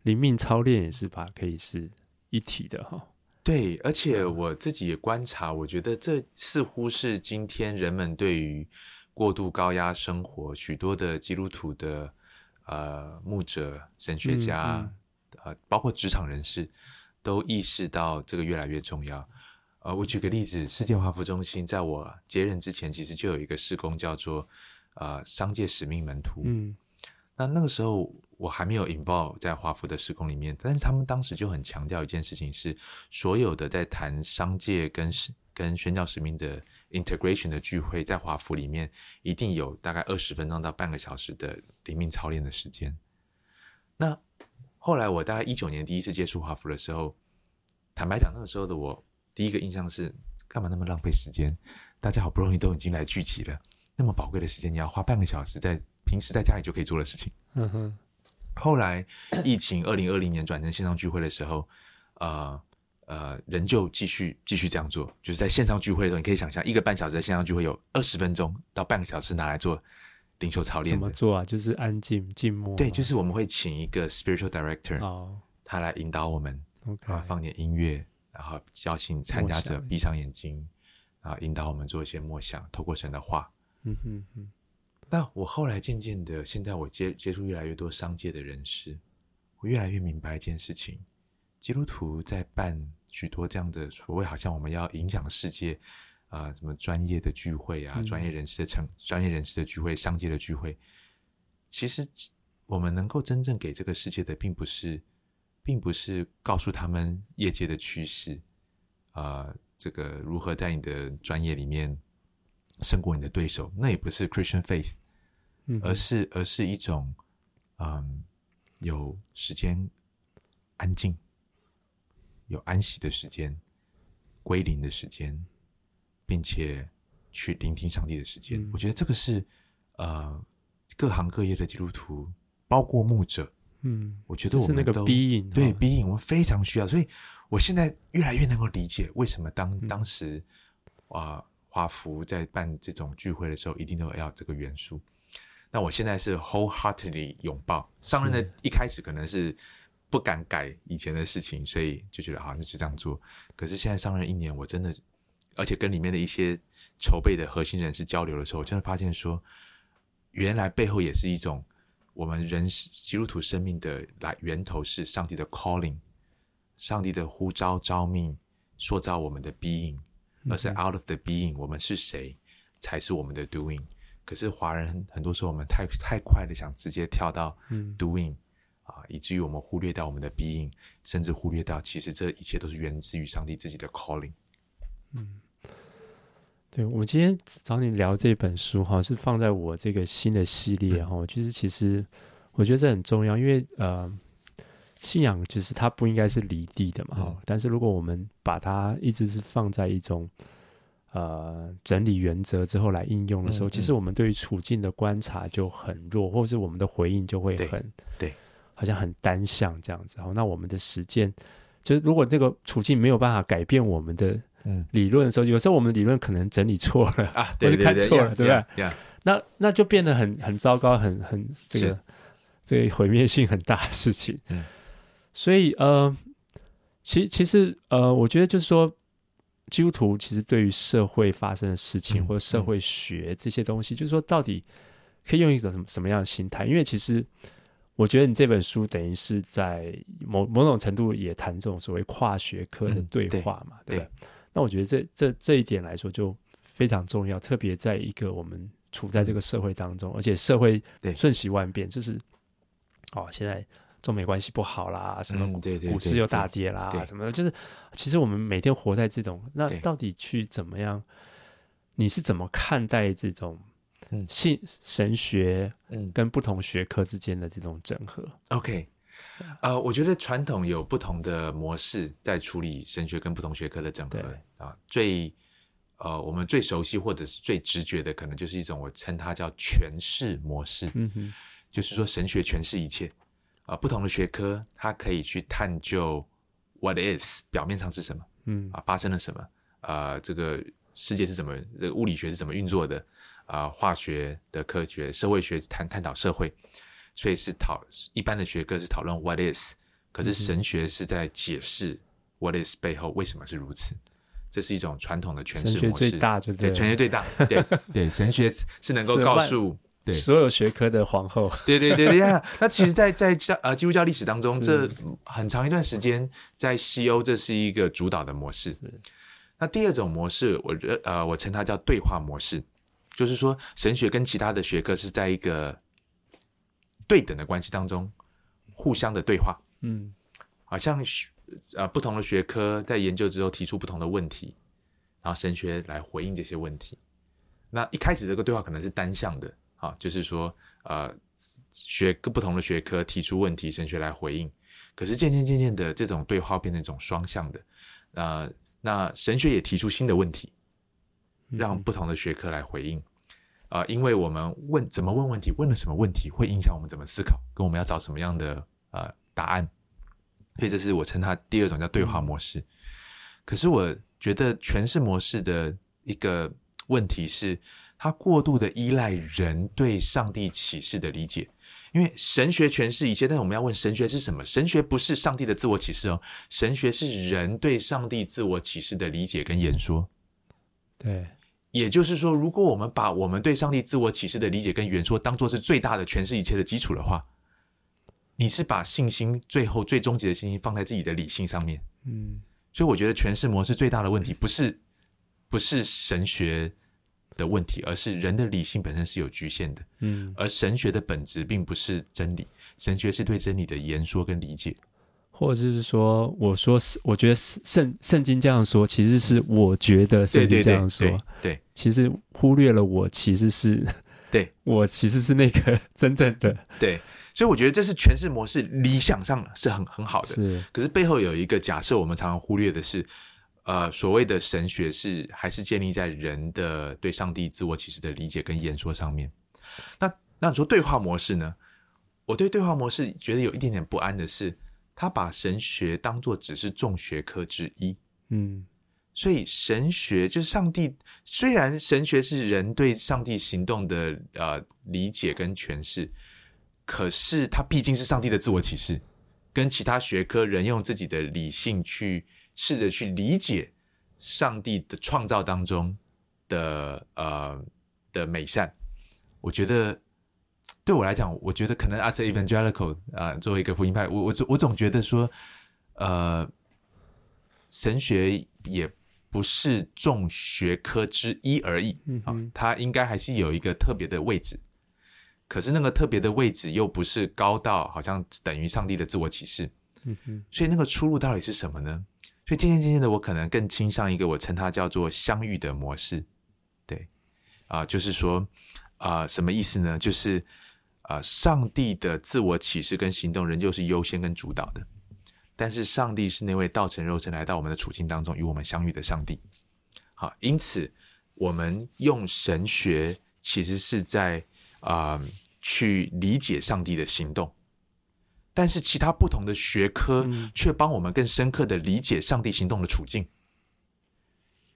灵命操练也是吧，可以是一体的哈。对，而且我自己也观察，我觉得这似乎是今天人们对于过度高压生活，许多的基督徒的。呃，牧者、神学家，嗯嗯、呃，包括职场人士，都意识到这个越来越重要。呃，我举个例子，世界华服中心在我接任之前，其实就有一个施工叫做呃商界使命门徒。嗯，那那个时候我还没有 involve 在华服的施工里面，但是他们当时就很强调一件事情是，所有的在谈商界跟跟宣教使命的 integration 的聚会，在华府里面一定有大概二十分钟到半个小时的灵命操练的时间。那后来我大概一九年第一次接触华府的时候，坦白讲，那个时候的我第一个印象是，干嘛那么浪费时间？大家好不容易都已经来聚集了，那么宝贵的时间，你要花半个小时在平时在家里就可以做的事情。嗯哼。后来疫情二零二零年转成线上聚会的时候，呃呃，仍旧继续继续这样做，就是在线上聚会的时候，你可以想象一个半小时的线上聚会有二十分钟到半个小时拿来做灵修操练。怎么做啊？就是安静静默。对，就是我们会请一个 spiritual director，哦，他来引导我们.啊，放点音乐，然后邀请参加者闭上眼睛。啊，引导我们做一些默想，透过神的话。嗯哼哼。那我后来渐渐的，现在我接接触越来越多商界的人士，我越来越明白一件事情：基督徒在办许多这样的所谓好像我们要影响世界啊、呃，什么专业的聚会啊，专、嗯、业人士的成专业人士的聚会，商界的聚会。其实我们能够真正给这个世界的，并不是，并不是告诉他们业界的趋势啊。呃这个如何在你的专业里面胜过你的对手？那也不是 Christian faith，而是而是一种嗯，有时间安静、有安息的时间、归零的时间，并且去聆听上帝的时间。嗯、我觉得这个是呃各行各业的基督徒，包括牧者，嗯，我觉得我们都是那个 being 对 being，我们非常需要，所以。我现在越来越能够理解为什么当当时啊华福在办这种聚会的时候，一定都要这个元素。那我现在是 wholeheartedly 拥抱。上任的一开始可能是不敢改以前的事情，所以就觉得好像是这样做。可是现在上任一年，我真的，而且跟里面的一些筹备的核心人士交流的时候，我真的发现说，原来背后也是一种我们人基督徒生命的来源头是上帝的 calling。上帝的呼召召命，塑造我们的 being，而是 out of the being，我们是谁才是我们的 doing。可是华人很多时候我们太太快的想直接跳到 doing，啊，以至于我们忽略掉我们的 being，甚至忽略掉其实这一切都是源自于上帝自己的 calling。嗯，对，我今天找你聊这本书哈，是放在我这个新的系列哈，就是其实我觉得这很重要，因为呃。信仰其实它不应该是离地的嘛，哈、嗯。但是如果我们把它一直是放在一种呃整理原则之后来应用的时候，嗯嗯、其实我们对于处境的观察就很弱，或是我们的回应就会很对，对，好像很单向这样子。好，那我们的实践就是如果这个处境没有办法改变我们的理论的时候，嗯、有时候我们的理论可能整理错了啊，或者看错了，对不对？那那就变得很很糟糕，很很这个这个毁灭性很大的事情。嗯。所以呃，其其实呃，我觉得就是说，基督徒其实对于社会发生的事情、嗯、或者社会学这些东西、嗯，就是说到底可以用一种什么什么样的心态？因为其实我觉得你这本书等于是在某某种程度也谈这种所谓跨学科的对话嘛，嗯、对，对吧？那我觉得这这这一点来说就非常重要，特别在一个我们处在这个社会当中，嗯、而且社会瞬息万变，就是哦，现在。中美关系不好啦，什么股市又大跌啦，什么的，就是其实我们每天活在这种，那到底去怎么样？你是怎么看待这种信神学嗯跟不同学科之间的这种整合？OK，呃，我觉得传统有不同的模式在处理神学跟不同学科的整合啊。最呃，我们最熟悉或者是最直觉的，可能就是一种我称它叫诠释模式。嗯哼，就是说神学诠释一切。啊，不同的学科，它可以去探究 what is 表面上是什么，嗯，啊，发生了什么，啊，这个世界是怎么，这个物理学是怎么运作的，啊，化学的科学，社会学探探讨社会，所以是讨一般的学科是讨论 what is，可是神学是在解释 what is 背后为什么是如此，这是一种传统的诠释模式，神学最大就对，对，诠释最大，对对，神学是能够告诉。对，所有学科的皇后，对对对对呀。那其实在，在在教呃基督教历史当中，这很长一段时间在西欧，这是一个主导的模式。那第二种模式，我呃，我称它叫对话模式，就是说神学跟其他的学科是在一个对等的关系当中互相的对话。嗯，好像呃不同的学科在研究之后提出不同的问题，然后神学来回应这些问题。那一开始这个对话可能是单向的，啊，就是说呃学各不同的学科提出问题，神学来回应。可是渐渐渐渐的，这种对话变成一种双向的，呃，那神学也提出新的问题，让不同的学科来回应。啊、因为我们问怎么问问题，问了什么问题，会影响我们怎么思考，跟我们要找什么样的呃答案。所以这是我称它第二种叫对话模式。可是我觉得诠释模式的一个问题是，它过度的依赖人对上帝启示的理解。因为神学诠释一切，但是我们要问神学是什么？神学不是上帝的自我启示哦，神学是人对上帝自我启示的理解跟演说。对。也就是说，如果我们把我们对上帝自我启示的理解跟原说当做是最大的诠释一切的基础的话，你是把信心最后最终极的信心放在自己的理性上面。嗯，所以我觉得诠释模式最大的问题不是不是神学的问题，而是人的理性本身是有局限的。嗯，而神学的本质并不是真理，神学是对真理的言说跟理解。或者是说，我说是，我觉得圣圣经这样说，其实是我觉得圣经这样说，对，对，对，对，其实忽略了我其实是，对，我其实是那个 真正的，对，所以我觉得这是诠释模式理想上是很很好的，是，可是背后有一个假设，我们常常忽略的是，呃，所谓的神学是还是建立在人的对上帝自我启示的理解跟演说上面。那那你说对话模式呢？我对对话模式觉得有一点点不安的是。他把神学当做只是重学科之一，嗯，所以神学就是上帝。虽然神学是人对上帝行动的呃理解跟诠释，可是它毕竟是上帝的自我启示，跟其他学科人用自己的理性去试着去理解上帝的创造当中的呃的美善，我觉得。对我来讲，我觉得可能 as evangelical 啊，作为一个福音派，我我总我总觉得说，呃，神学也不是众学科之一而已啊，它应该还是有一个特别的位置。可是那个特别的位置又不是高到好像等于上帝的自我启示，嗯哼，所以那个出路到底是什么呢？所以渐渐渐渐的，我可能更倾向一个我称它叫做相遇的模式，对，啊，就是说啊，什么意思呢？就是。啊，上帝的自我启示跟行动仍旧是优先跟主导的，但是上帝是那位道成肉身来到我们的处境当中与我们相遇的上帝。好，因此我们用神学其实是在啊、呃、去理解上帝的行动，但是其他不同的学科却帮我们更深刻的理解上帝行动的处境，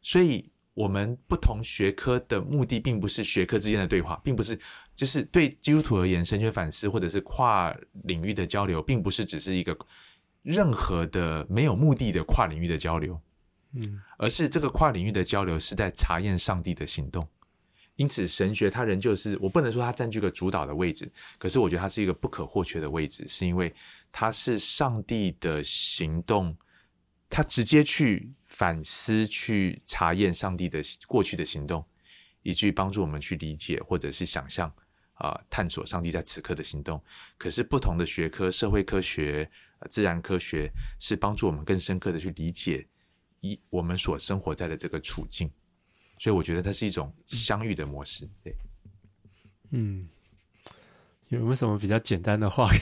所以。我们不同学科的目的，并不是学科之间的对话，并不是就是对基督徒而言，神学反思或者是跨领域的交流，并不是只是一个任何的没有目的的跨领域的交流，嗯，而是这个跨领域的交流是在查验上帝的行动。因此，神学它仍旧是我不能说它占据个主导的位置，可是我觉得它是一个不可或缺的位置，是因为它是上帝的行动。他直接去反思、去查验上帝的过去的行动，以至于帮助我们去理解或者是想象啊、探索上帝在此刻的行动。可是不同的学科，社会科学、自然科学，是帮助我们更深刻的去理解一我们所生活在的这个处境。所以我觉得它是一种相遇的模式。对，嗯，有没有什么比较简单的话？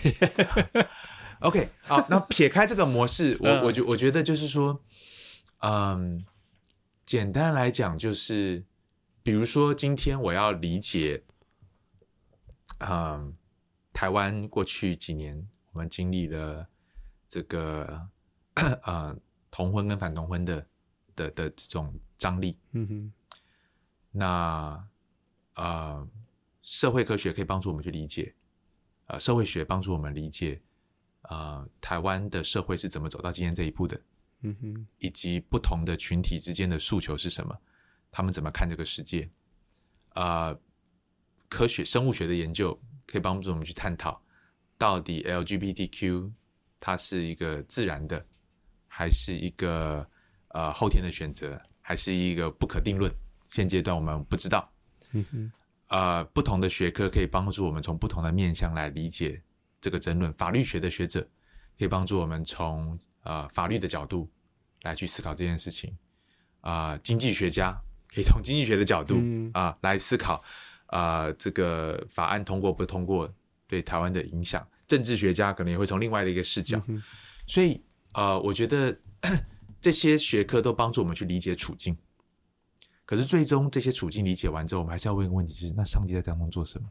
OK，好，那撇开这个模式，我我觉我觉得就是说，嗯，简单来讲就是，比如说今天我要理解，嗯，台湾过去几年我们经历了这个 呃同婚跟反同婚的的的这种张力，嗯哼，那呃社会科学可以帮助我们去理解，呃社会学帮助我们理解。啊、呃，台湾的社会是怎么走到今天这一步的？嗯哼，以及不同的群体之间的诉求是什么？他们怎么看这个世界？啊、呃，科学生物学的研究可以帮助我们去探讨，到底 LGBTQ 它是一个自然的，还是一个呃后天的选择，还是一个不可定论？现阶段我们不知道。嗯哼，呃，不同的学科可以帮助我们从不同的面向来理解这个争论。法律学的学者可以帮助我们从呃法律的角度来去思考这件事情。啊、呃，经济学家可以从经济学的角度啊、嗯呃、来思考啊、呃、这个法案通过不通过对台湾的影响。政治学家可能也会从另外的一个视角。嗯、所以呃，我觉得 这些学科都帮助我们去理解处境。可是最终这些处境理解完之后，我们还是要问一个问题：是那上帝在当中做什么？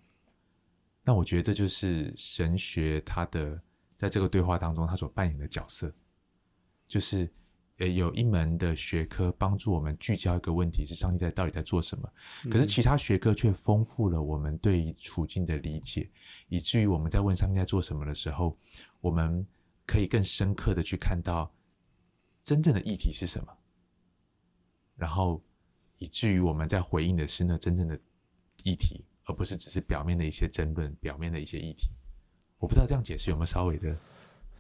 那我觉得这就是神学它的在这个对话当中，它所扮演的角色，就是呃有一门的学科帮助我们聚焦一个问题：是上帝在到底在做什么？可是其他学科却丰富了我们对于处境的理解，以至于我们在问上帝在做什么的时候，我们可以更深刻的去看到真正的议题是什么，然后。以至于我们在回应的是那真正的议题，而不是只是表面的一些争论、表面的一些议题。我不知道这样解释有没有稍微的？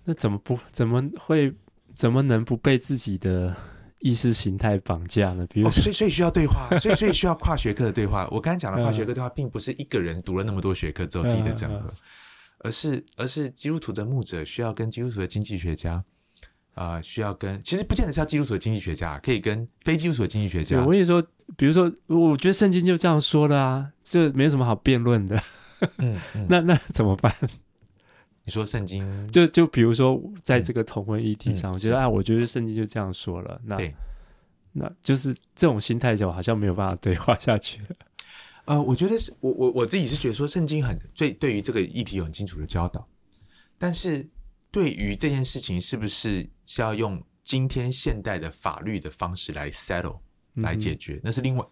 那怎么不怎么会怎么能不被自己的意识形态绑架呢？比如，哦，所以所以需要对话，所以所以需要跨学科的对话。我刚才讲的跨学科对话，并不是一个人读了那么多学科之后自己的整合，而是而是基督徒的牧者需要跟基督徒的经济学家。啊、呃，需要跟其实不见得是要基督徒的经济学家，可以跟非基督徒的经济学家。我跟你说，比如说，我觉得圣经就这样说的啊，这没什么好辩论的。嗯，嗯 那那怎么办？你说圣经就就比如说，在这个同婚议题上，嗯、我觉得啊，我觉得圣经就这样说了。那对那就是这种心态，就好像没有办法对话下去了。呃，我觉得是我我我自己是觉得说，圣经很最对于这个议题有很清楚的教导，但是。对于这件事情，是不是是要用今天现代的法律的方式来 settle 来解决？嗯、那是另外，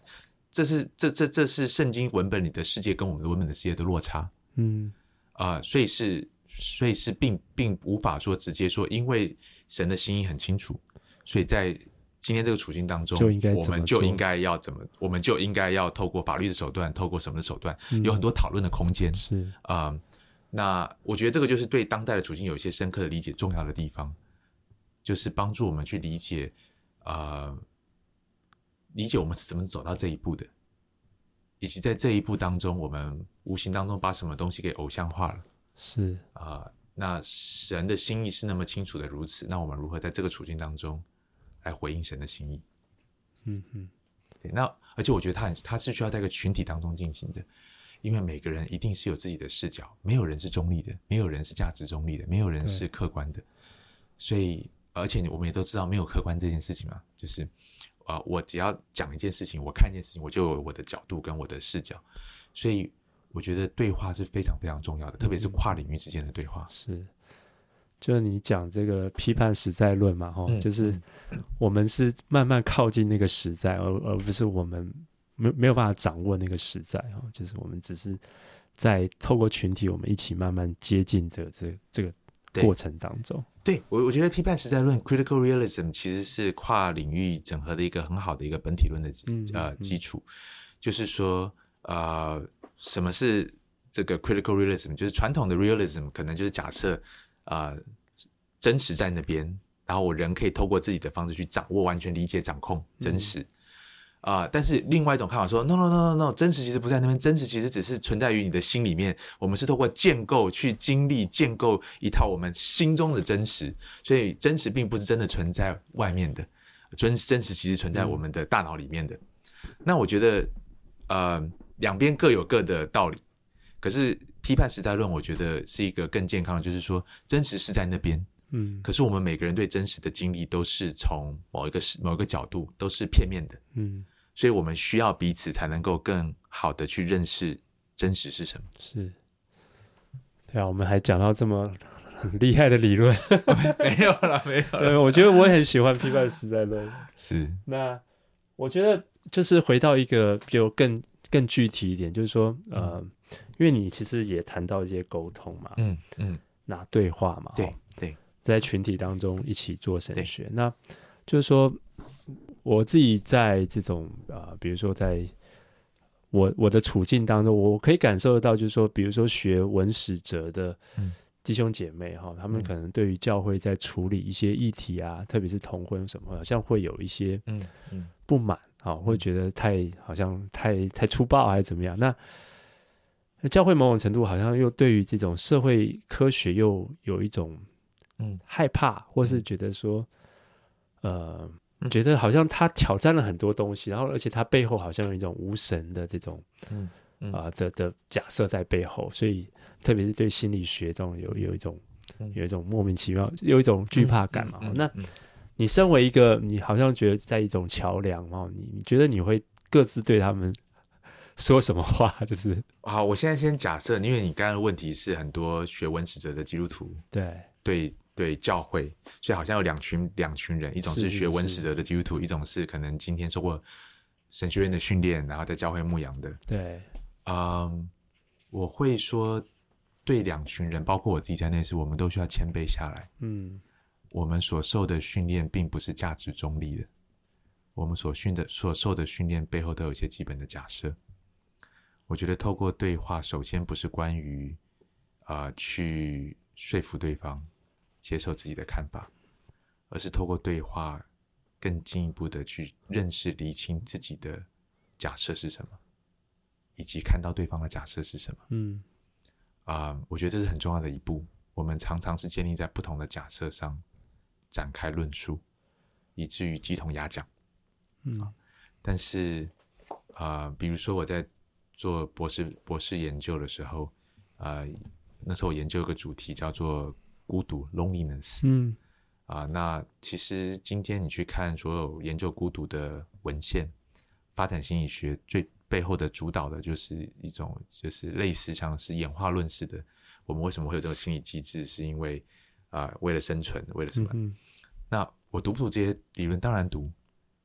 这是这这这是圣经文本里的世界跟我们的文本的世界的落差。嗯啊、呃，所以是所以是并并无法说直接说，因为神的心意很清楚，所以在今天这个处境当中，我们就应该要怎么，我们就应该要透过法律的手段，透过什么的手段，嗯、有很多讨论的空间。是啊。呃那我觉得这个就是对当代的处境有一些深刻的理解重要的地方，就是帮助我们去理解，呃，理解我们是怎么走到这一步的，以及在这一步当中，我们无形当中把什么东西给偶像化了。是啊、呃，那神的心意是那么清楚的如此，那我们如何在这个处境当中来回应神的心意？嗯嗯，对。那而且我觉得他很，他是需要在一个群体当中进行的。因为每个人一定是有自己的视角，没有人是中立的，没有人是价值中立的，没有人是客观的。所以，而且我们也都知道，没有客观这件事情嘛，就是啊、呃，我只要讲一件事情，我看一件事情，我就有我的角度跟我的视角。所以，我觉得对话是非常非常重要的，特别是跨领域之间的对话。是，就是你讲这个批判实在论嘛，哈、嗯，就是我们是慢慢靠近那个实在，而而不是我们。没没有办法掌握那个实在哈，就是我们只是在透过群体，我们一起慢慢接近这个这这个过程当中。对我，我觉得批判实在论 （critical realism） 其实是跨领域整合的一个很好的一个本体论的呃基础。就是说，呃，什么是这个 critical realism？就是传统的 realism 可能就是假设啊、呃，真实在那边，然后我人可以透过自己的方式去掌握、完全理解、掌控真实。嗯啊、但是另外一种看法说，no no no no no，真实其实不在那边，真实其实只是存在于你的心里面。我们是透过建构去经历，建构一套我们心中的真实，所以真实并不是真的存在外面的，真真实其实存在我们的大脑里面的。那我觉得，呃，两边各有各的道理。可是批判实在论，我觉得是一个更健康的，就是说真实是在那边，嗯，可是我们每个人对真实的经历都是从某一个某一个角度，都是片面的，嗯。所以我们需要彼此，才能够更好的去认识真实是什么。是，对啊，我们还讲到这么很厉害的理论，没有了，没有了。我觉得我也很喜欢批判实在论。是，那我觉得就是回到一个就更更具体一点，就是说，呃，嗯、因为你其实也谈到一些沟通嘛，嗯嗯，那对话嘛，对对，在群体当中一起做神学，那就是说。我自己在这种啊、呃，比如说在我我的处境当中，我可以感受得到，就是说，比如说学文史哲的弟兄姐妹哈，嗯、他们可能对于教会在处理一些议题啊，嗯、特别是同婚什么，好像会有一些嗯嗯不满啊，会觉得太好像太太粗暴还是怎么样？那教会某种程度好像又对于这种社会科学又有一种嗯。害怕，或是觉得说，呃，觉得好像他挑战了很多东西，然后而且他背后好像有一种无神的这种嗯啊、呃、的的假设在背后，所以特别是对心理学这种有有一种有一种莫名其妙有一种惧怕感嘛。那你身为一个，你好像觉得在一种桥梁哦，你你觉得你会各自对他们。说什么话？就是好，我现在先假设，因为你刚刚的问题是很多学文史哲的基督徒，对。对对教会，所以好像有两群两群人，一种是学文史哲的基督徒，一种是可能今天受过神学院的训练，然后在教会牧养的。对，嗯，我会说对两群人，包括我自己在内，是我们都需要谦卑下来。嗯，我们所受的训练并不是价值中立的，我们所训的所受的训练背后都有一些基本的假设。我觉得透过对话，首先不是关于啊、呃、去说服对方接受自己的看法，而是透过对话更进一步的去认识、厘清自己的假设是什么，以及看到对方的假设是什么。嗯，啊、呃，我觉得这是很重要的一步。我们常常是建立在不同的假设上展开论述，以至于鸡同鸭讲。嗯，但是啊、呃，比如说我在。做博士博士研究的时候，呃，那时候我研究一个主题叫做孤独 （loneliness）。嗯，啊、呃，那其实今天你去看所有研究孤独的文献，发展心理学最背后的主导的就是一种，就是类似像是演化论似的。我们为什么会有这个心理机制？是因为啊、呃，为了生存，为了什么？嗯，那我读不读这些理论？当然读。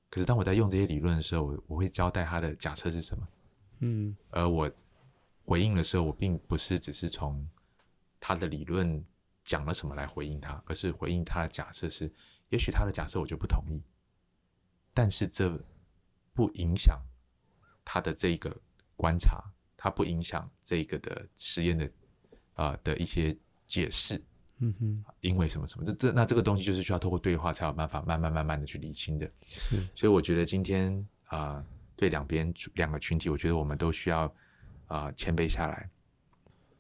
可是当我在用这些理论的时候，我我会交代它的假设是什么？嗯，而我回应的时候，我并不是只是从他的理论讲了什么来回应他，而是回应他的假设是，也许他的假设我就不同意，但是这不影响他的这个观察，他不影响这个的实验的啊、呃、的一些解释，嗯哼，因为什么什么，这这那这个东西就是需要透过对话才有办法慢慢慢慢的去理清的，嗯，所以我觉得今天啊。呃对两边两个群体，我觉得我们都需要啊、呃、谦卑下来。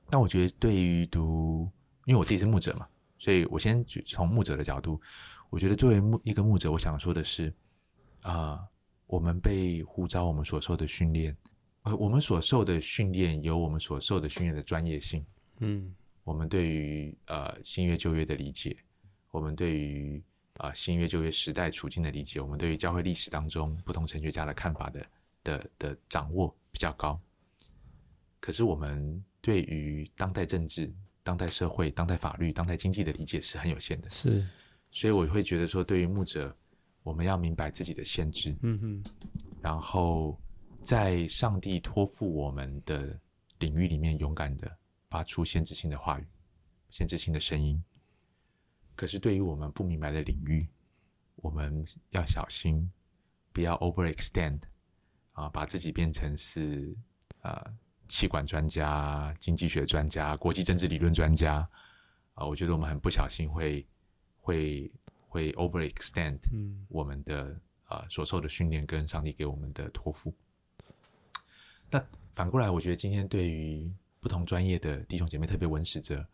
那我觉得对于读，因为我自己是牧者嘛，所以我先从牧者的角度，我觉得作为牧一个牧者，我想说的是啊、呃，我们被呼召，我们所受的训练，呃，我们所受的训练有我们所受的训练的专业性，嗯，我们对于呃新约旧约的理解，我们对于。啊，新约旧约时代处境的理解，我们对于教会历史当中不同神学家的看法的的的掌握比较高。可是我们对于当代政治、当代社会、当代法律、当代经济的理解是很有限的。是，所以我会觉得说，对于牧者，我们要明白自己的限制。嗯哼。然后在上帝托付我们的领域里面，勇敢的发出限制性的话语、限制性的声音。可是，对于我们不明白的领域，我们要小心，不要 overextend 啊，把自己变成是啊，企管专家、经济学专家、国际政治理论专家啊。我觉得我们很不小心会会会 overextend 我们的啊所受的训练跟上帝给我们的托付。那反过来，我觉得今天对于不同专业的弟兄姐妹，特别文史哲，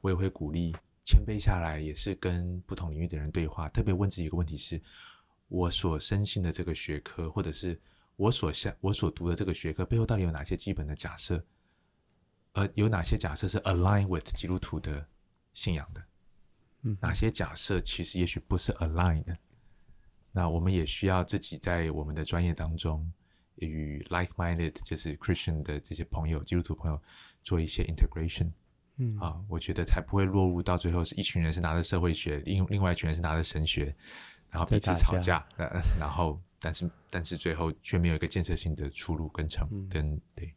我也会鼓励。谦卑下来，也是跟不同领域的人对话。特别问自己一个问题是：我所深信的这个学科，或者是我所下我所读的这个学科背后，到底有哪些基本的假设？呃，有哪些假设是 align with 基督徒的信仰的？嗯，哪些假设其实也许不是 align 的？那我们也需要自己在我们的专业当中，与 like-minded 就是 Christian 的这些朋友、基督徒朋友做一些 integration。嗯啊，我觉得才不会落入到最后是一群人是拿着社会学，另另外一群人是拿着神学，然后彼此吵架，呃，然后但是但是最后却没有一个建设性的出路跟成、嗯、跟对。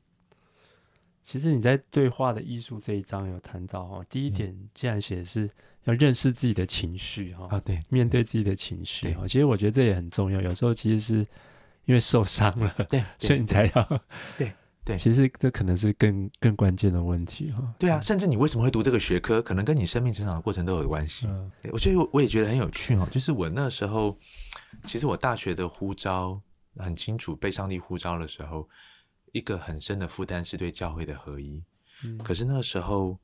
其实你在对话的艺术这一章有谈到哦，第一点既然写的是要认识自己的情绪哈，啊对，面对自己的情绪哈，其实我觉得这也很重要。有时候其实是因为受伤了，对，所以你才要对。对，其实这可能是更更关键的问题哈。对啊，甚至你为什么会读这个学科，可能跟你生命成长的过程都有关系。嗯，我觉得我也觉得很有趣哦。就是我那时候，其实我大学的呼召很清楚，被上帝呼召的时候，一个很深的负担是对教会的合一。嗯，可是那个时候，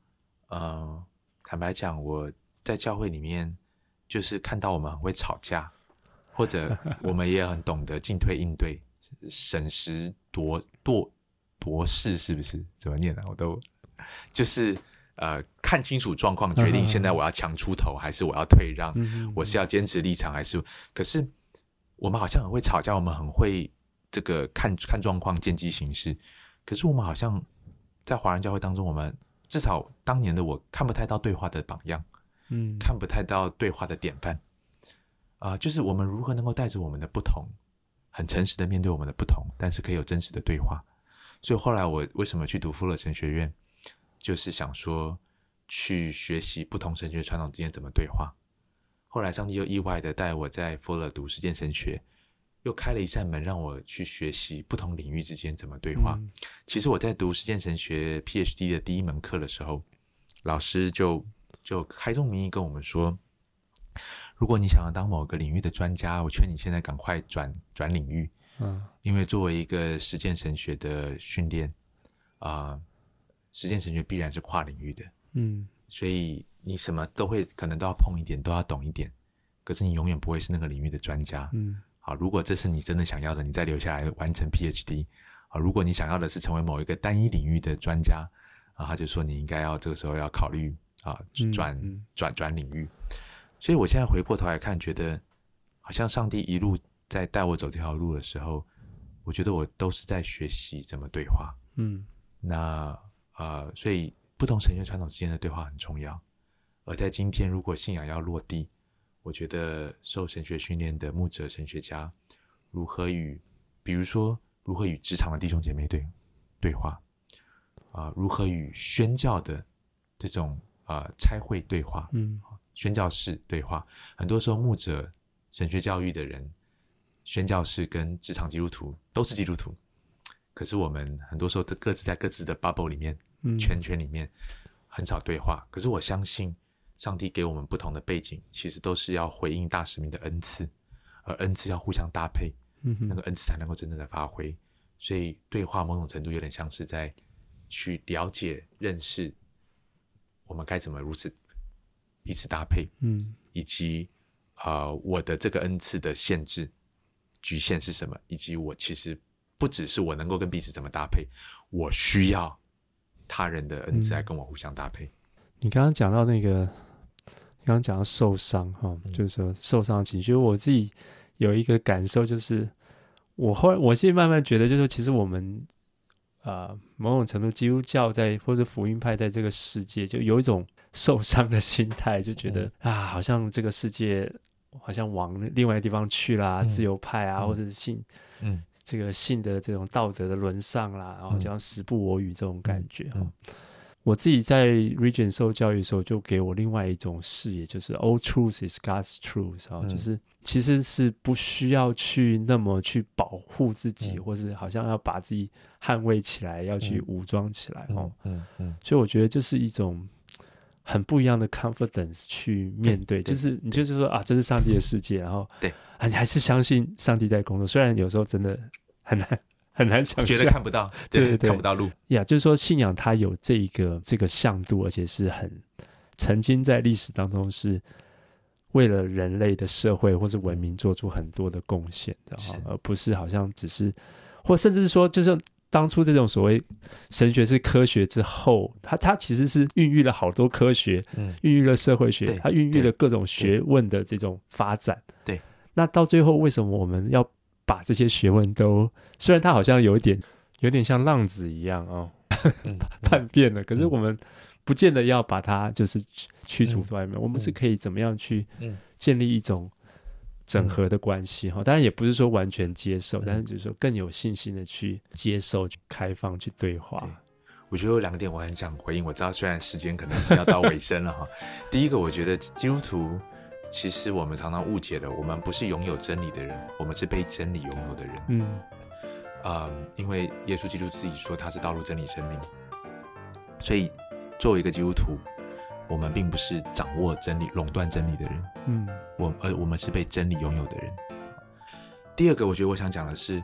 呃，坦白讲，我在教会里面就是看到我们很会吵架，或者我们也很懂得进退应对，审时度度度势，是不是？怎么念呢、啊？我都就是呃，看清楚状况，决定现在我要强出头，还是我要退让？我是要坚持立场，还是？可是我们好像很会吵架，我们很会这个看看状况，见机行事。可是我们好像。在华人教会当中，我们至少当年的我看不太到对话的榜样，嗯，看不太到对话的典范，啊、呃，就是我们如何能够带着我们的不同，很诚实的面对我们的不同，但是可以有真实的对话。所以后来我为什么去读富勒神学院，就是想说去学习不同神学传统之间怎么对话。后来上帝又意外的带我在富勒读实践神学。又开了一扇门，让我去学习不同领域之间怎么对话。嗯、其实我在读实践神学 PhD 的第一门课的时候，老师就就开宗明义跟我们说：如果你想要当某个领域的专家，我劝你现在赶快转转领域。嗯，因为作为一个实践神学的训练啊、呃，实践神学必然是跨领域的。嗯，所以你什么都会，可能都要碰一点，都要懂一点。可是你永远不会是那个领域的专家。嗯。好，如果这是你真的想要的，你再留下来完成 PhD。啊，如果你想要的是成为某一个单一领域的专家，啊，他就说你应该要这个时候要考虑啊转转转领域。所以我现在回过头来看，觉得好像上帝一路在带我走这条路的时候，我觉得我都是在学习怎么对话。嗯，那呃，所以不同神学传统之间的对话很重要。而在今天，如果信仰要落地，我觉得受神学训练的牧者、神学家，如何与，比如说如何与职场的弟兄姐妹对对话，啊、呃，如何与宣教的这种啊、呃、差会对话，嗯，宣教士对话，很多时候牧者、神学教育的人，宣教士跟职场基督徒都是基督徒，可是我们很多时候都各自在各自的 bubble 里面，嗯、圈圈里面很少对话，可是我相信。上帝给我们不同的背景，其实都是要回应大使命的恩赐，而恩赐要互相搭配，嗯，那个恩赐才能够真正的发挥。所以对话某种程度有点像是在去了解、认识我们该怎么如此彼此搭配，嗯，以及啊、呃，我的这个恩赐的限制、局限是什么，以及我其实不只是我能够跟彼此怎么搭配，我需要他人的恩赐来跟我互相搭配。嗯、你刚刚讲到那个。刚刚讲到受伤哈，就是说受伤的情绪。我自己有一个感受，就是我后来，我现在慢慢觉得，就是其实我们啊、呃，某种程度基督教在或者福音派在这个世界，就有一种受伤的心态，就觉得、嗯、啊，好像这个世界好像往另外地方去啦，嗯、自由派啊，嗯、或者是性嗯。这个性的这种道德的沦丧啦，然后这样时不我与这种感觉哈。嗯嗯。嗯我自己在 Regent 受教育的时候，就给我另外一种视野，就是 All truth is God's truth 啊、嗯，就是其实是不需要去那么去保护自己，嗯、或是好像要把自己捍卫起来，要去武装起来哦。嗯嗯，嗯，所以我觉得这是一种很不一样的 confidence 去面对，就是你就是说啊，这是上帝的世界，然后对啊，你还是相信上帝在工作，虽然有时候真的很难。很难想，觉得看不到，对对对，看不到路呀。Yeah, 就是说，信仰它有这一个这个向度，而且是很曾经在历史当中是为了人类的社会或者文明做出很多的贡献的哈，而不是好像只是，或甚至是说，就是当初这种所谓神学是科学之后，它它其实是孕育了好多科学，嗯，孕育了社会学，它孕育了各种学问的这种发展。对，那到最后为什么我们要？把这些学问都，虽然它好像有一点，有点像浪子一样哦，叛变了。可是我们不见得要把它就是驱逐出外面，我们是可以怎么样去建立一种整合的关系哈？当然也不是说完全接受，但是就是说更有信心的去接受、去开放、去对话。我觉得有两个点我很想回应。我知道虽然时间可能已经要到尾声了哈，第一个我觉得基督徒。其实我们常常误解了，我们不是拥有真理的人，我们是被真理拥有的人。嗯，啊、嗯，因为耶稣基督自己说他是道路、真理、生命，所以作为一个基督徒，我们并不是掌握真理、垄断真理的人。嗯，我呃我们是被真理拥有的人。第二个，我觉得我想讲的是，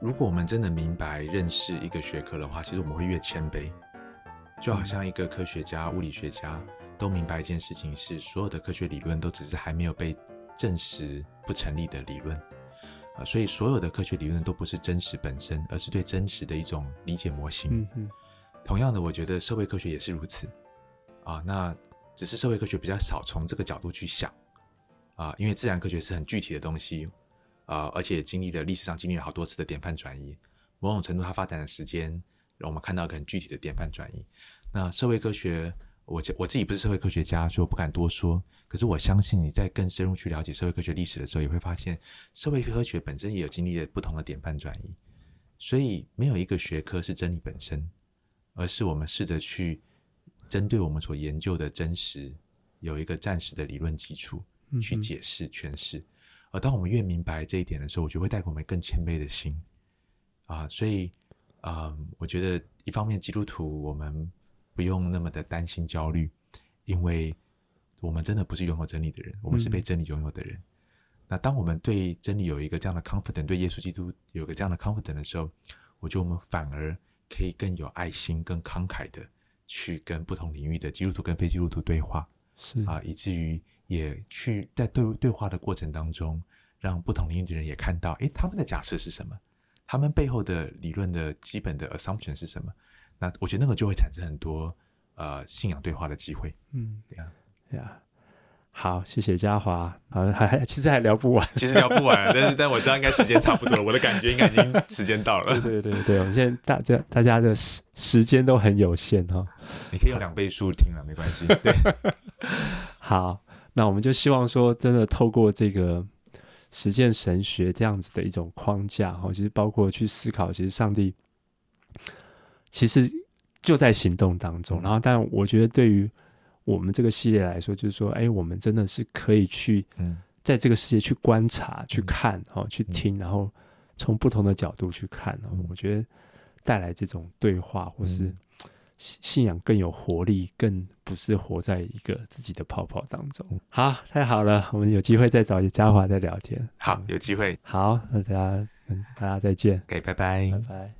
如果我们真的明白认识一个学科的话，其实我们会越谦卑。就好像一个科学家、物理学家都明白一件事情是，所有的科学理论都只是还没有被证实不成立的理论啊，所以所有的科学理论都不是真实本身，而是对真实的一种理解模型。嗯嗯。同样的，我觉得社会科学也是如此啊。那只是社会科学比较少从这个角度去想啊，因为自然科学是很具体的东西啊，而且经历了历史上经历了好多次的典范转移，某种程度它发展的时间。让我们看到一个很具体的典范转移。那社会科学，我我自己不是社会科学家，所以我不敢多说。可是我相信你在更深入去了解社会科学历史的时候，也会发现社会科学本身也有经历了不同的典范转移。所以没有一个学科是真理本身，而是我们试着去针对我们所研究的真实，有一个暂时的理论基础去解释诠释。而当我们越明白这一点的时候，我就会带给我们更谦卑的心啊，所以。啊，um, 我觉得一方面基督徒我们不用那么的担心焦虑，因为我们真的不是拥有真理的人，我们是被真理拥有的人。嗯、那当我们对真理有一个这样的 confidence，对耶稣基督有一个这样的 confidence 的时候，我觉得我们反而可以更有爱心、更慷慨的去跟不同领域的基督徒跟非基督徒对话，是啊，以至于也去在对对话的过程当中，让不同领域的人也看到，诶，他们的假设是什么？他们背后的理论的基本的 assumption 是什么？那我觉得那个就会产生很多呃信仰对话的机会。嗯，对啊，对啊。好，谢谢嘉华。好，还还其实还聊不完，其实聊不完，但是但我知道应该时间差不多了，我的感觉应该已经时间到了。对对对对，我们现在大家大家的时时间都很有限哈。你可以用两倍速听了，没关系。对，好，那我们就希望说，真的透过这个。实践神学这样子的一种框架，哈，其实包括去思考，其实上帝其实就在行动当中。然后，但我觉得对于我们这个系列来说，就是说，哎，我们真的是可以去在这个世界去观察、去看、哈、去听，然后从不同的角度去看。我觉得带来这种对话或是。信仰更有活力，更不是活在一个自己的泡泡当中。好，太好了，我们有机会再找嘉华再聊天。好，有机会。好，那大家，大家再见。给，拜拜，拜拜。